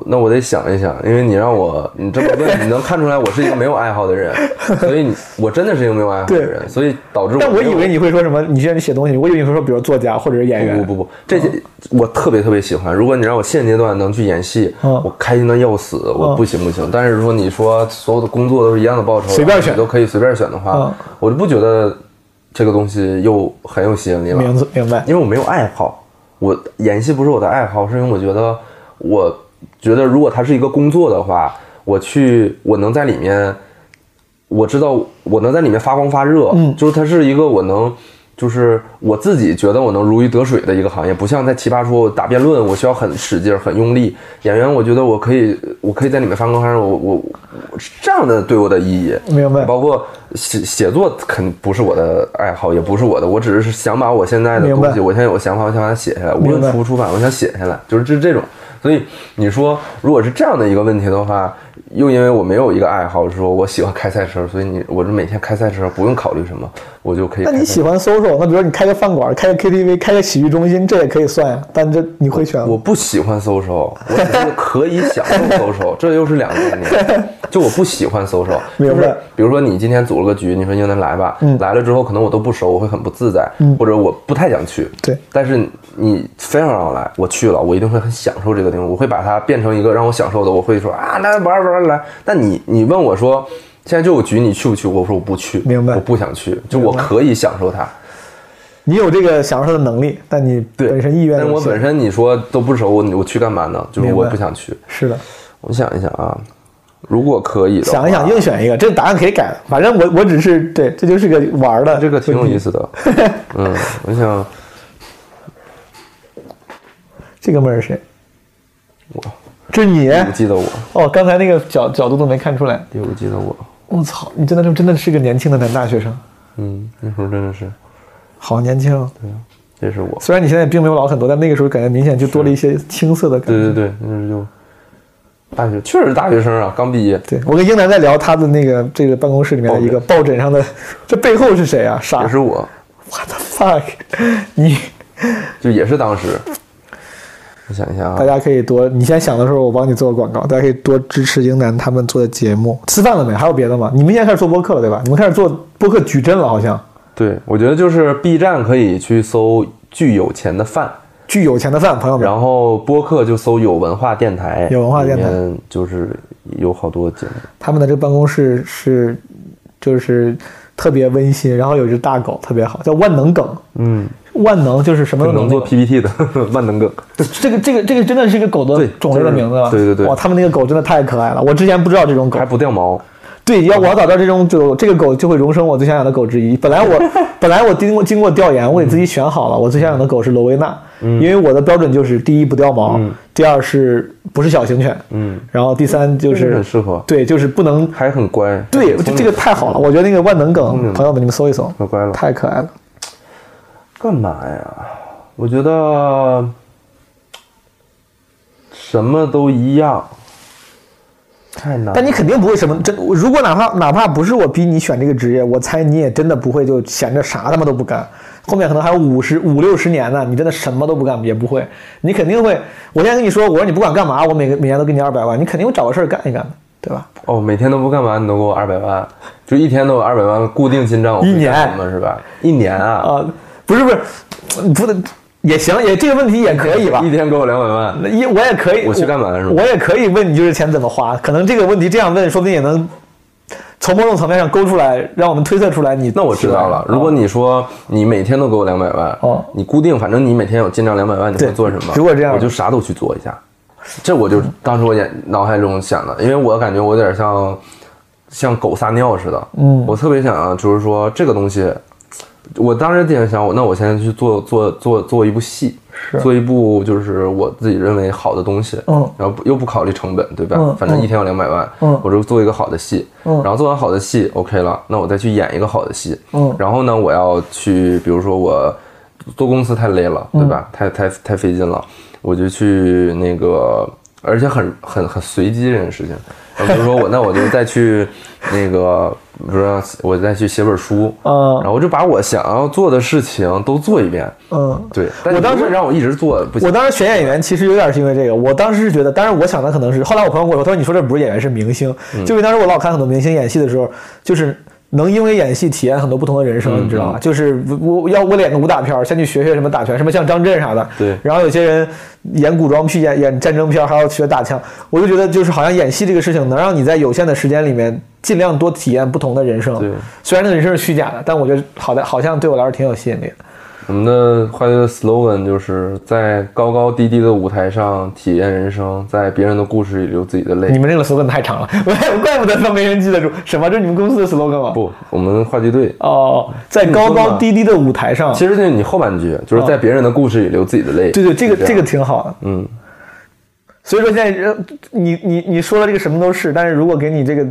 那我得想一想，因为你让我你这么问，你能看出来我是一个没有爱好的人，所以你我真的是一个没有爱好的人，所以导致但我以为你会说什么？你现在写东西，我以为你会说，比如作家或者是演员。不不不不，这些我特别特别喜欢。如果你让我现阶段能去演戏，嗯我开心的要死，我不行不行。但是说你说所有的工作都是一样的报酬，随便选都可以随便选的话嗯，我就不觉得这个东西又很有吸引力了。明明白，因为我没有爱好，我演戏不是我的爱好，是因为我觉得，我觉得如果它是一个工作的话，我去我能在里面，我知道我能在里面发光发热，嗯就是它是一个我能。就是我自己觉得我能如鱼得水的一个行业，不像在奇葩说我打辩论，我需要很使劲儿、很用力。演员，我觉得我可以，我可以在里面发光发热，我我这样的对我的意义。明白包括写写作，肯不是我的爱好，也不是我的，我只是想把我现在的东西，我现在有个想法，我想把它写下来，无论出不出版，我想写下来，就是这这种。所以你说，如果是这样的一个问题的话，又因为我没有一个爱好，说我喜欢开赛车，所以你我这每天开赛车不用考虑什么，我就可以。那你喜欢 social？那比如你开个饭馆、开个 KTV、开个洗浴中心，这也可以算呀。但这你会选吗？我不喜欢 social，我只是可以享受 social，这又是两个概念。就我不喜欢 social，明白就是比如说你今天组了个局，你说英能来吧，嗯来了之后可能我都不熟，我会很不自在，或者我不太想去。对但是你非要让我来，我去了，我一定会很享受这个地方，我会把它变成一个让我享受的，我会说啊来玩玩来。但你你问我说现在就有局，你去不去？我说我不去，明白我不想去，就我可以享受它。你有这个享受的能力，但你对，本身意愿但是我本身你说都不熟，我我去干嘛呢？就是我不想去。是的。我想一想啊，如果可以想一想，硬选一个，这个答案可以改的。反正我我只是对，这就是个玩的，这个挺有意。思的。嗯，我想这哥们儿是谁？我这是你不记得我，哦，刚才那个角角度都没看出来。第五记得我。我操，你真的是真的是个年轻的男大学生，嗯，那时候真的是，好年轻哦。这是我。虽然你现在并没有老很多，但那个时候感觉明显就多了一些青涩的感觉。对对对，那时候就大学，确实是大学生啊，刚毕业，对我跟英男在聊他的那个这个办公室里面的一个抱枕上的，这背后是谁啊？傻也是我，，what the fuck？你 就也是当时。我想一下啊，大家可以多，你先想的时候我帮你做个广告，大家可以多支持英男他们做的节目。吃饭了没？还有别的吗？你们现在开始做播客了对吧？你们开始做播客矩阵了好像。对，我觉得就是 B 站可以去搜“巨有钱的饭”，巨有钱的饭，朋友们。然后播客就搜“有文化电台”，有文化电台就是有好多节目。他们的这个办公室是，就是特别温馨，然后有一只大狗特别好，叫万能梗。嗯，万能就是什么都能做 PPT 的 万能梗。这个这个这个真的是一个狗的对种类的名字对对对哇，他们那个狗真的太可爱了，我之前不知道这种狗还。不掉毛，对，要我要找到这种就这个狗就会荣升我最想养的狗之一。本来我 本来我经过经过调研，我给自己选好了，我最想养的狗是罗威纳，因为我的标准就是第一不掉毛，第二是不是小型犬，嗯，然后第三就是很适合，对，就是不能还很乖。对，这个太好了，我觉得那个万能梗，朋友们你们搜一搜，可乖了。太可爱了。干嘛呀？我觉得什么都一样，太难了。但你肯定不会什么真，如果哪怕哪怕不是我逼你选这个职业，我猜你也真的不会就闲着啥他妈都不干。后面可能还有五十五六十年呢，你真的什么都不干也不会，你肯定会。我现在跟你说，我说你不管干嘛，我每个每年都给你二百万，你肯定会找个事儿干一干的，对吧？哦，每天都不干嘛，你都给我二百万，就一天都有二百万固定进账，一年干什么是吧？一年啊，啊、不是不是，不能也行，也这个问题也可以吧 一？天给我两百万，那也我也可以，我去干嘛是吗我也可以问你，就是钱怎么花？可能这个问题这样问，说不定也能从某种层面上勾出来，让我们推测出来你。那我知道了。如果你说你每天都给我两百万，哦你固定，反正你每天有进账两百万，你会做什么？如果这样我就啥都去做一下。这我就当时我眼脑海中想的，因为我感觉我有点像像狗撒尿似的。嗯我特别想就是说这个东西，我当时就想，我那我现在去做做做做一部戏，做一部就是我自己认为好的东西，嗯然后不又不考虑成本，对吧？嗯反正一天要两百万，嗯我就做一个好的戏，嗯然后做完好的戏，OK 了，那我再去演一个好的戏，嗯然后呢，我要去，比如说我做公司太累了，对吧？太太太费劲了，我就去那个，而且很很很随机这件事情。比如说我，那我就再去那个，比如说我再去写本书，嗯然后我就把我想要做的事情都做一遍。嗯，对，但我当时让我一直做，不行我。当时选演员其实有点是因为这个，我当时是觉得，当然我想的可能是，后来我朋友跟我说，他说你说这不是演员是明星，嗯就因为当时我老看很多明星演戏的时候，就是能因为演戏体验很多不同的人生，嗯你知道吧？就是我我要我演个武打片儿，先去学学什么打拳，什么像张震啥的，对然后有些人演古装剧、演演战争片儿还要学打枪，我就觉得就是好像演戏这个事情能让你在有限的时间里面尽量多体验不同的人生。对虽然那个人生是虚假的，但我觉得好的好像对我来说挺有吸引力的。我们的话剧的 slogan 就是在高高低低的舞台上体验人生，在别人的故事里流自己的泪你。们这个 slogan 太长了，我怪不得都没人记得住。什么？这是你们公司的 slogan 吗？不，我们话剧队哦，在高高低低的舞台上，其实就是你后半句，就是在别人的故事里流自己的泪。对对，这个这个挺好的。嗯，所以说现在呃你你你说的这个什么都是，但是如果给你这个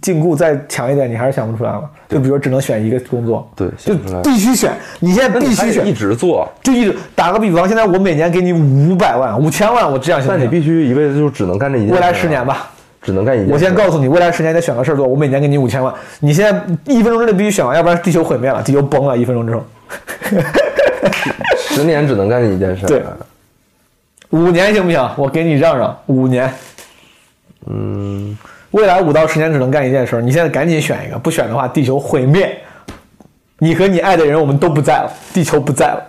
禁锢再强一点，你还是想不出来了。就比如只能选一个工作，对，就。必须选。你现在必须选一，直做，就一直打个比方，现在我每年给你五百万、五千万，我这样行不行？但你必须一辈子就只能干这一件事。未来十年，吧。只能干一件事。我先告诉你，未来十年得选个事儿做，我每年给你五千万，你现在一分钟之内必须选完，要不然地球毁灭了，地球崩了，一分钟之后。十年只能干一件事。对五年行不行？我给你让让五年。嗯，未来五到十年只能干一件事儿，你现在赶紧选一个，不选的话，地球毁灭。你和你爱的人，我们都不在了，地球不在了。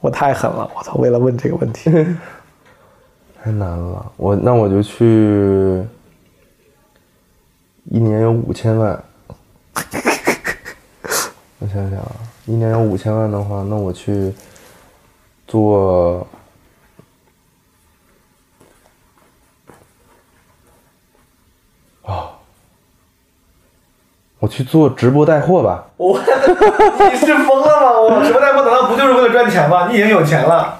我太狠了，我操！为了问这个问题，太难了。我那我就去，一年有五千万。我想想啊，一年有五千万的话，那我去做。我去做直播带货吧。我你是疯了吗？我直播带货难道不就是为了赚钱吗？你已经有钱了。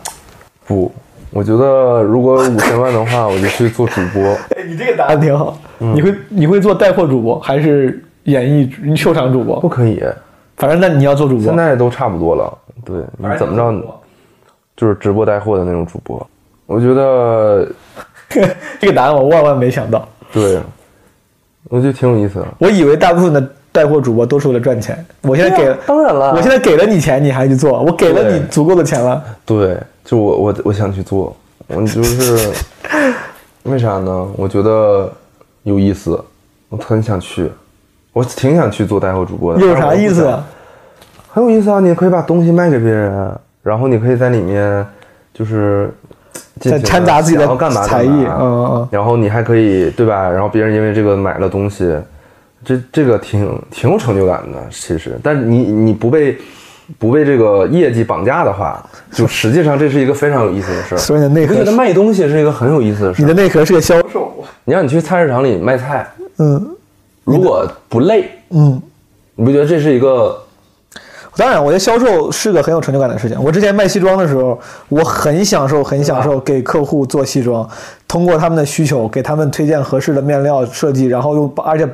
不，我觉得如果有五千万的话，我就去做主播。哎，你这个答案挺好。你会你会做带货主播还是演艺秀场主播？不？可以，反正那你要做主播。现在都差不多了。对你怎么着，就是直播带货的那种主播。我觉得，这个答案我万万没想到。对，我觉得挺有意思的。我以为大部分的带货主播都是为了赚钱。我现在给了，当然了我现在给了你钱，你还去做，我给了你足够的钱了。对，就我我我想去做，我就是 为啥呢？我觉得有意思，我很想去，我挺想去做带货主播的。有啥意思啊？很有意思啊！你可以把东西卖给别人，然后你可以在里面就是尽再情地掺杂自己的干嘛干才艺嗯然后你还可以对吧？然后别人因为这个买了东西，这这个挺挺有成就感的，其实，但是你你不被不被这个业绩绑架的话，就实际上这是一个非常有意思的事儿。所以你的内核我觉得卖东西是一个很有意思的事儿。你的内核是个销售。你让你去菜市场里卖菜，嗯如果不累，嗯，你不觉得这是一个当然，我觉得销售是个很有成就感的事情。我之前卖西装的时候，我很享受，很享受给客户做西装，通过他们的需求，给他们推荐合适的面料设计，然后用，而且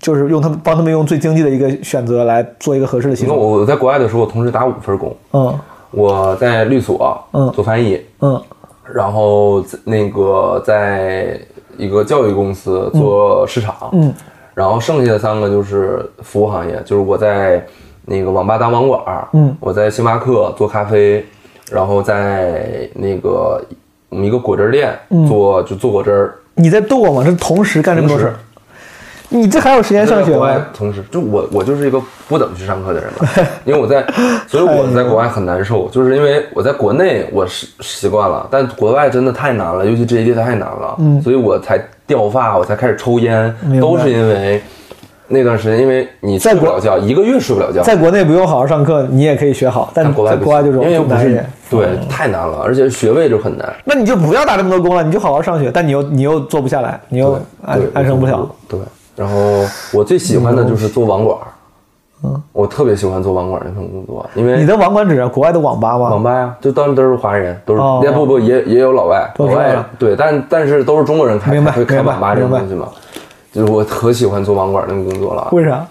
就是用他们帮他们用最经济的一个选择来做一个合适的西装。我在国外的时候，我同时打五份工，嗯。我在律所嗯做翻译，嗯。然后那个在一个教育公司做市场，嗯。然后剩下的三个就是服务行业，就是我在那个网吧当网管，嗯我在星巴克做咖啡，然后在那个我们一个果汁店嗯做、就做果汁儿。你在逗我吗？这同时干这么多事儿，你这还有时间上学？同时，就我我就是一个不怎么去上课的人嘛，因为我在，所以我在国外很难受，就是因为我在国内我是习惯了，但国外真的太难了，尤其这一届太难了，嗯所以我才掉发，我才开始抽烟都是因为那段时间，因为你在国睡不了觉，一个月睡不了觉，在国内不用好好上课，你也可以学好，但在国外国外就容易难一点。对太难了，而且学位就很难，那你就不要打这么多工了，你就好好上学，但你又你又做不下来，你又安安生不了。。对，然后我最喜欢的就是做网管，嗯，我特别喜欢做网管那份工作，因为你的网管指国外的网吧吗？网吧呀，就当然都是华人，都是哦也不不也也有老外，老外对，但但是都是中国人开，明白会开网吧这种东西嘛。就是我可喜欢做网管那个工作了，为啥？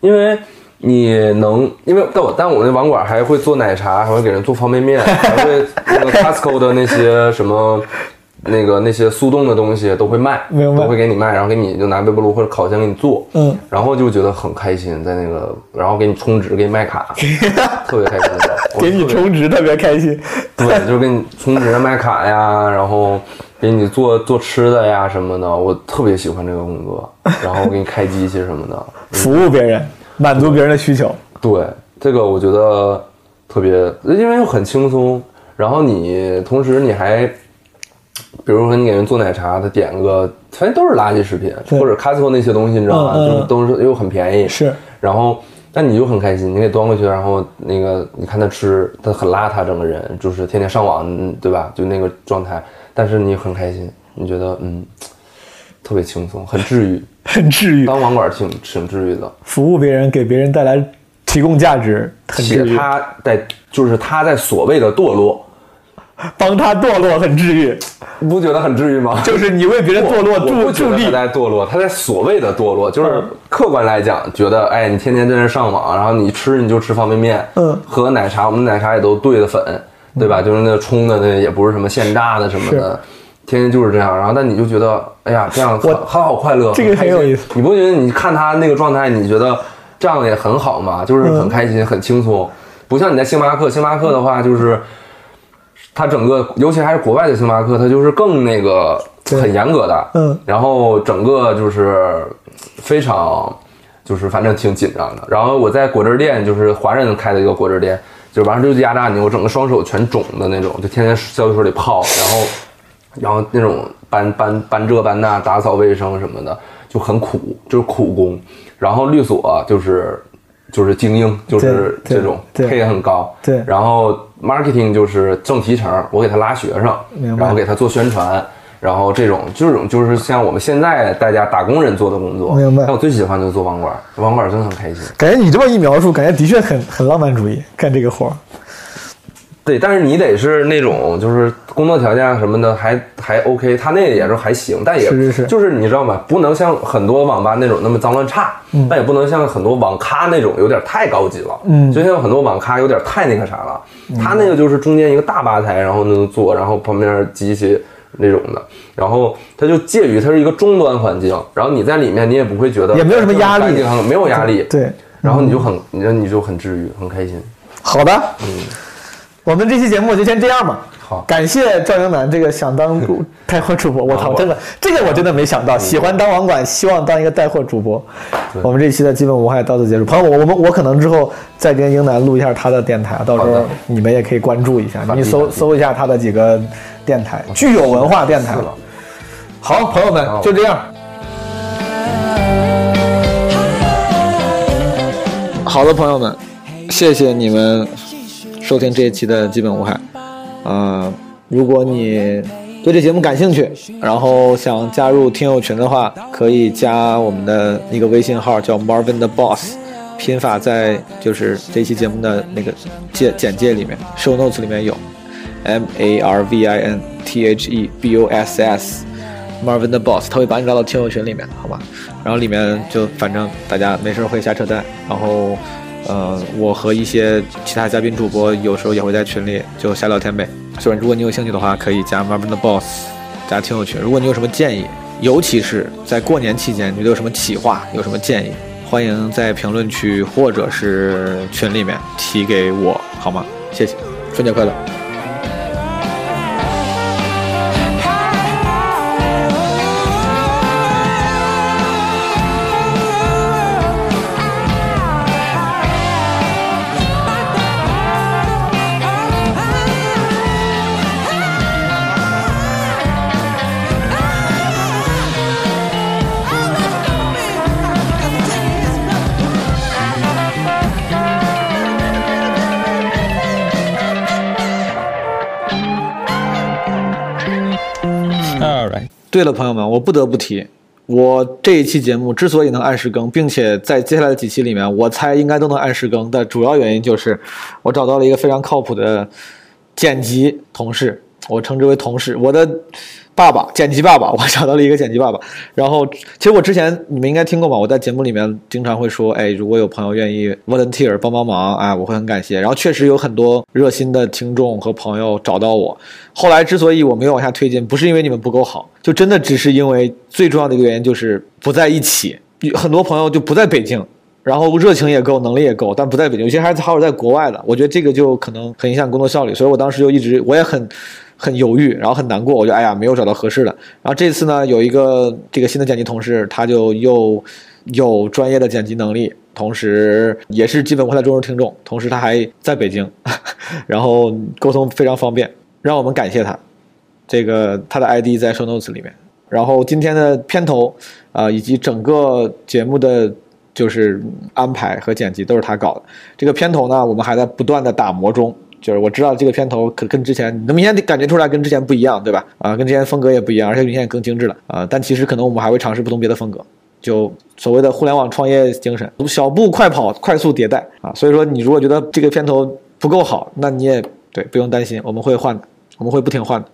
因为你能，因为但我但我那网管还会做奶茶，还会给人做方便面，还会那个 Costco 的那些什么。那个那些速冻的东西都会卖，都会给你卖，然后给你就拿微波炉或者烤箱给你做，嗯，然后就觉得很开心，在那个，然后给你充值，给你卖卡，特别开心给你充值特别开心。对，就是给你充值卖卡呀，然后给你做做吃的呀什么的，我特别喜欢这个工作。然后给你开机器什么的，服务别人，满足别人的需求。对这个我觉得特别，因为又很轻松，然后你同时你还。比如说你给人做奶茶，他点个，反正都是垃圾食品，或者 Costco 那些东西，你知道吗？就是都是又很便宜，是，然后，但你就很开心，你给端过去，然后那个你看他吃，他很邋遢，整个人就是天天上网，嗯对吧？就那个状态，但是你很开心，你觉得嗯，特别轻松，很治愈。很治愈，当网管挺挺治愈的，服务别人，给别人带来提供价值，很治愈。且他在就是他在所谓的堕落，帮他堕落，很治愈。你不觉得很治愈吗？就是你为别人堕落助助力他。在堕落，他在所谓的堕落，就是嗯客观来讲，觉得哎，你天天在那上网，然后你吃你就吃方便面，嗯喝奶茶，我们奶茶也都兑的粉，对吧？就是那冲的那也不是什么现榨的什么的，天天就是这样。然后但你就觉得，哎呀，这样我好好快乐，这个很有意思你不觉得你看他那个状态，你觉得这样也很好吗？就是很开心，很轻松，不像你在星巴克，星巴克的话就是。它整个，尤其还是国外的星巴克，它就是更那个很严格的，嗯，然后整个就是非常，就是反正挺紧张的。然后我在果汁店，就是华人开的一个果汁店，就完事就压榨你，我整个双手全肿的那种，就天天消毒水里泡，然后然后那种搬搬搬这搬那，打扫卫生什么的，就很苦，就是苦工。然后律所就是就是精英，就是这种对配也很高，对然后 marketing 就是挣提成，我给他拉学生，然后给他做宣传，然后这种这种就是像我们现在大家打工人做的工作。明白但我最喜欢就是做网管，网管真的很开心。感觉你这么一描述，感觉的确很很浪漫主义，干这个活儿。对，但是你得是那种就是工作条件啊什么的还还 OK，他那个也是还行，但也是是是就是你知道吗？不能像很多网吧那种那么脏乱差，但也不能像很多网咖那种有点太高级了，嗯就像很多网咖有点太那个啥了。他那个就是中间一个大吧台，然后能坐，然后旁边机器那种的，然后它就介于它是一个终端环境，然后你在里面你也不会觉得也没有什么压力。没有压力，对，然后你就很你就你就很治愈，很开心。好的，嗯。我们这期节目就先这样吧。好感谢赵英男这个想当 带货主播，我操，真的这个我真的没想到，喜欢当网管，希望当一个带货主播。我们这一期的基本无害到此结束。朋友们，我们我可能之后再跟英男录一下他的电台，到时候你们也可以关注一下，你搜搜一下他的几个电台，具有文化电台了。好，朋友们就这样。好的，朋友们，谢谢你们收听这一期的基本无害。呃，如果你对这节目感兴趣，然后想加入听友群的话，可以加我们的一个微信号，叫 Marvin 的 Boss，拼法在就是这期节目的那个简简介里面，show notes 里面有，M A R V I N T H E B O S S。Marvin 的 Boss，他会把你拉到听友群里面，好吧？然后里面就反正大家没事会瞎扯淡，然后呃，我和一些其他嘉宾主播有时候也会在群里就瞎聊天呗。所以如果你有兴趣的话，可以加 Marvin 的 Boss 加听友群。如果你有什么建议，尤其是在过年期间，你有什么企划，有什么建议，欢迎在评论区或者是群里面提给我，好吗？谢谢，春节快乐！对了，朋友们，我不得不提，我这一期节目之所以能按时更，并且在接下来的几期里面，我猜应该都能按时更的主要原因就是，我找到了一个非常靠谱的剪辑同事，我称之为同事，我的爸爸，剪辑爸爸，我找到了一个剪辑爸爸。然后，其实我之前你们应该听过吧？我在节目里面经常会说，哎，如果有朋友愿意 volunteer 帮帮忙，哎，我会很感谢。然后确实有很多热心的听众和朋友找到我。后来之所以我没有往下推进，不是因为你们不够好，就真的只是因为最重要的一个原因就是不在一起。很多朋友就不在北京，然后热情也够，能力也够，但不在北京。有些还是还有在国外的，我觉得这个就可能很影响工作效率。所以我当时就一直我也很很犹豫，然后很难过，我就哎呀没有找到合适的。然后这次呢，有一个这个新的剪辑同事，他就又有专业的剪辑能力，同时也是基本无害的忠实听众，同时他还在北京，然后沟通非常方便，让我们感谢他。这个他的 ID 在 show notes 里面。然后今天的片头啊、以及整个节目的就是安排和剪辑都是他搞的。这个片头呢，我们还在不断的打磨中。就是我知道这个片头可跟之前，你能明显的感觉出来跟之前不一样，对吧？啊，跟之前风格也不一样，而且明显更精致了啊。但其实可能我们还会尝试不同别的风格，就所谓的互联网创业精神，小步快跑，快速迭代啊。所以说，你如果觉得这个片头不够好，那你也对不用担心，我们会换的，我们会不停换的。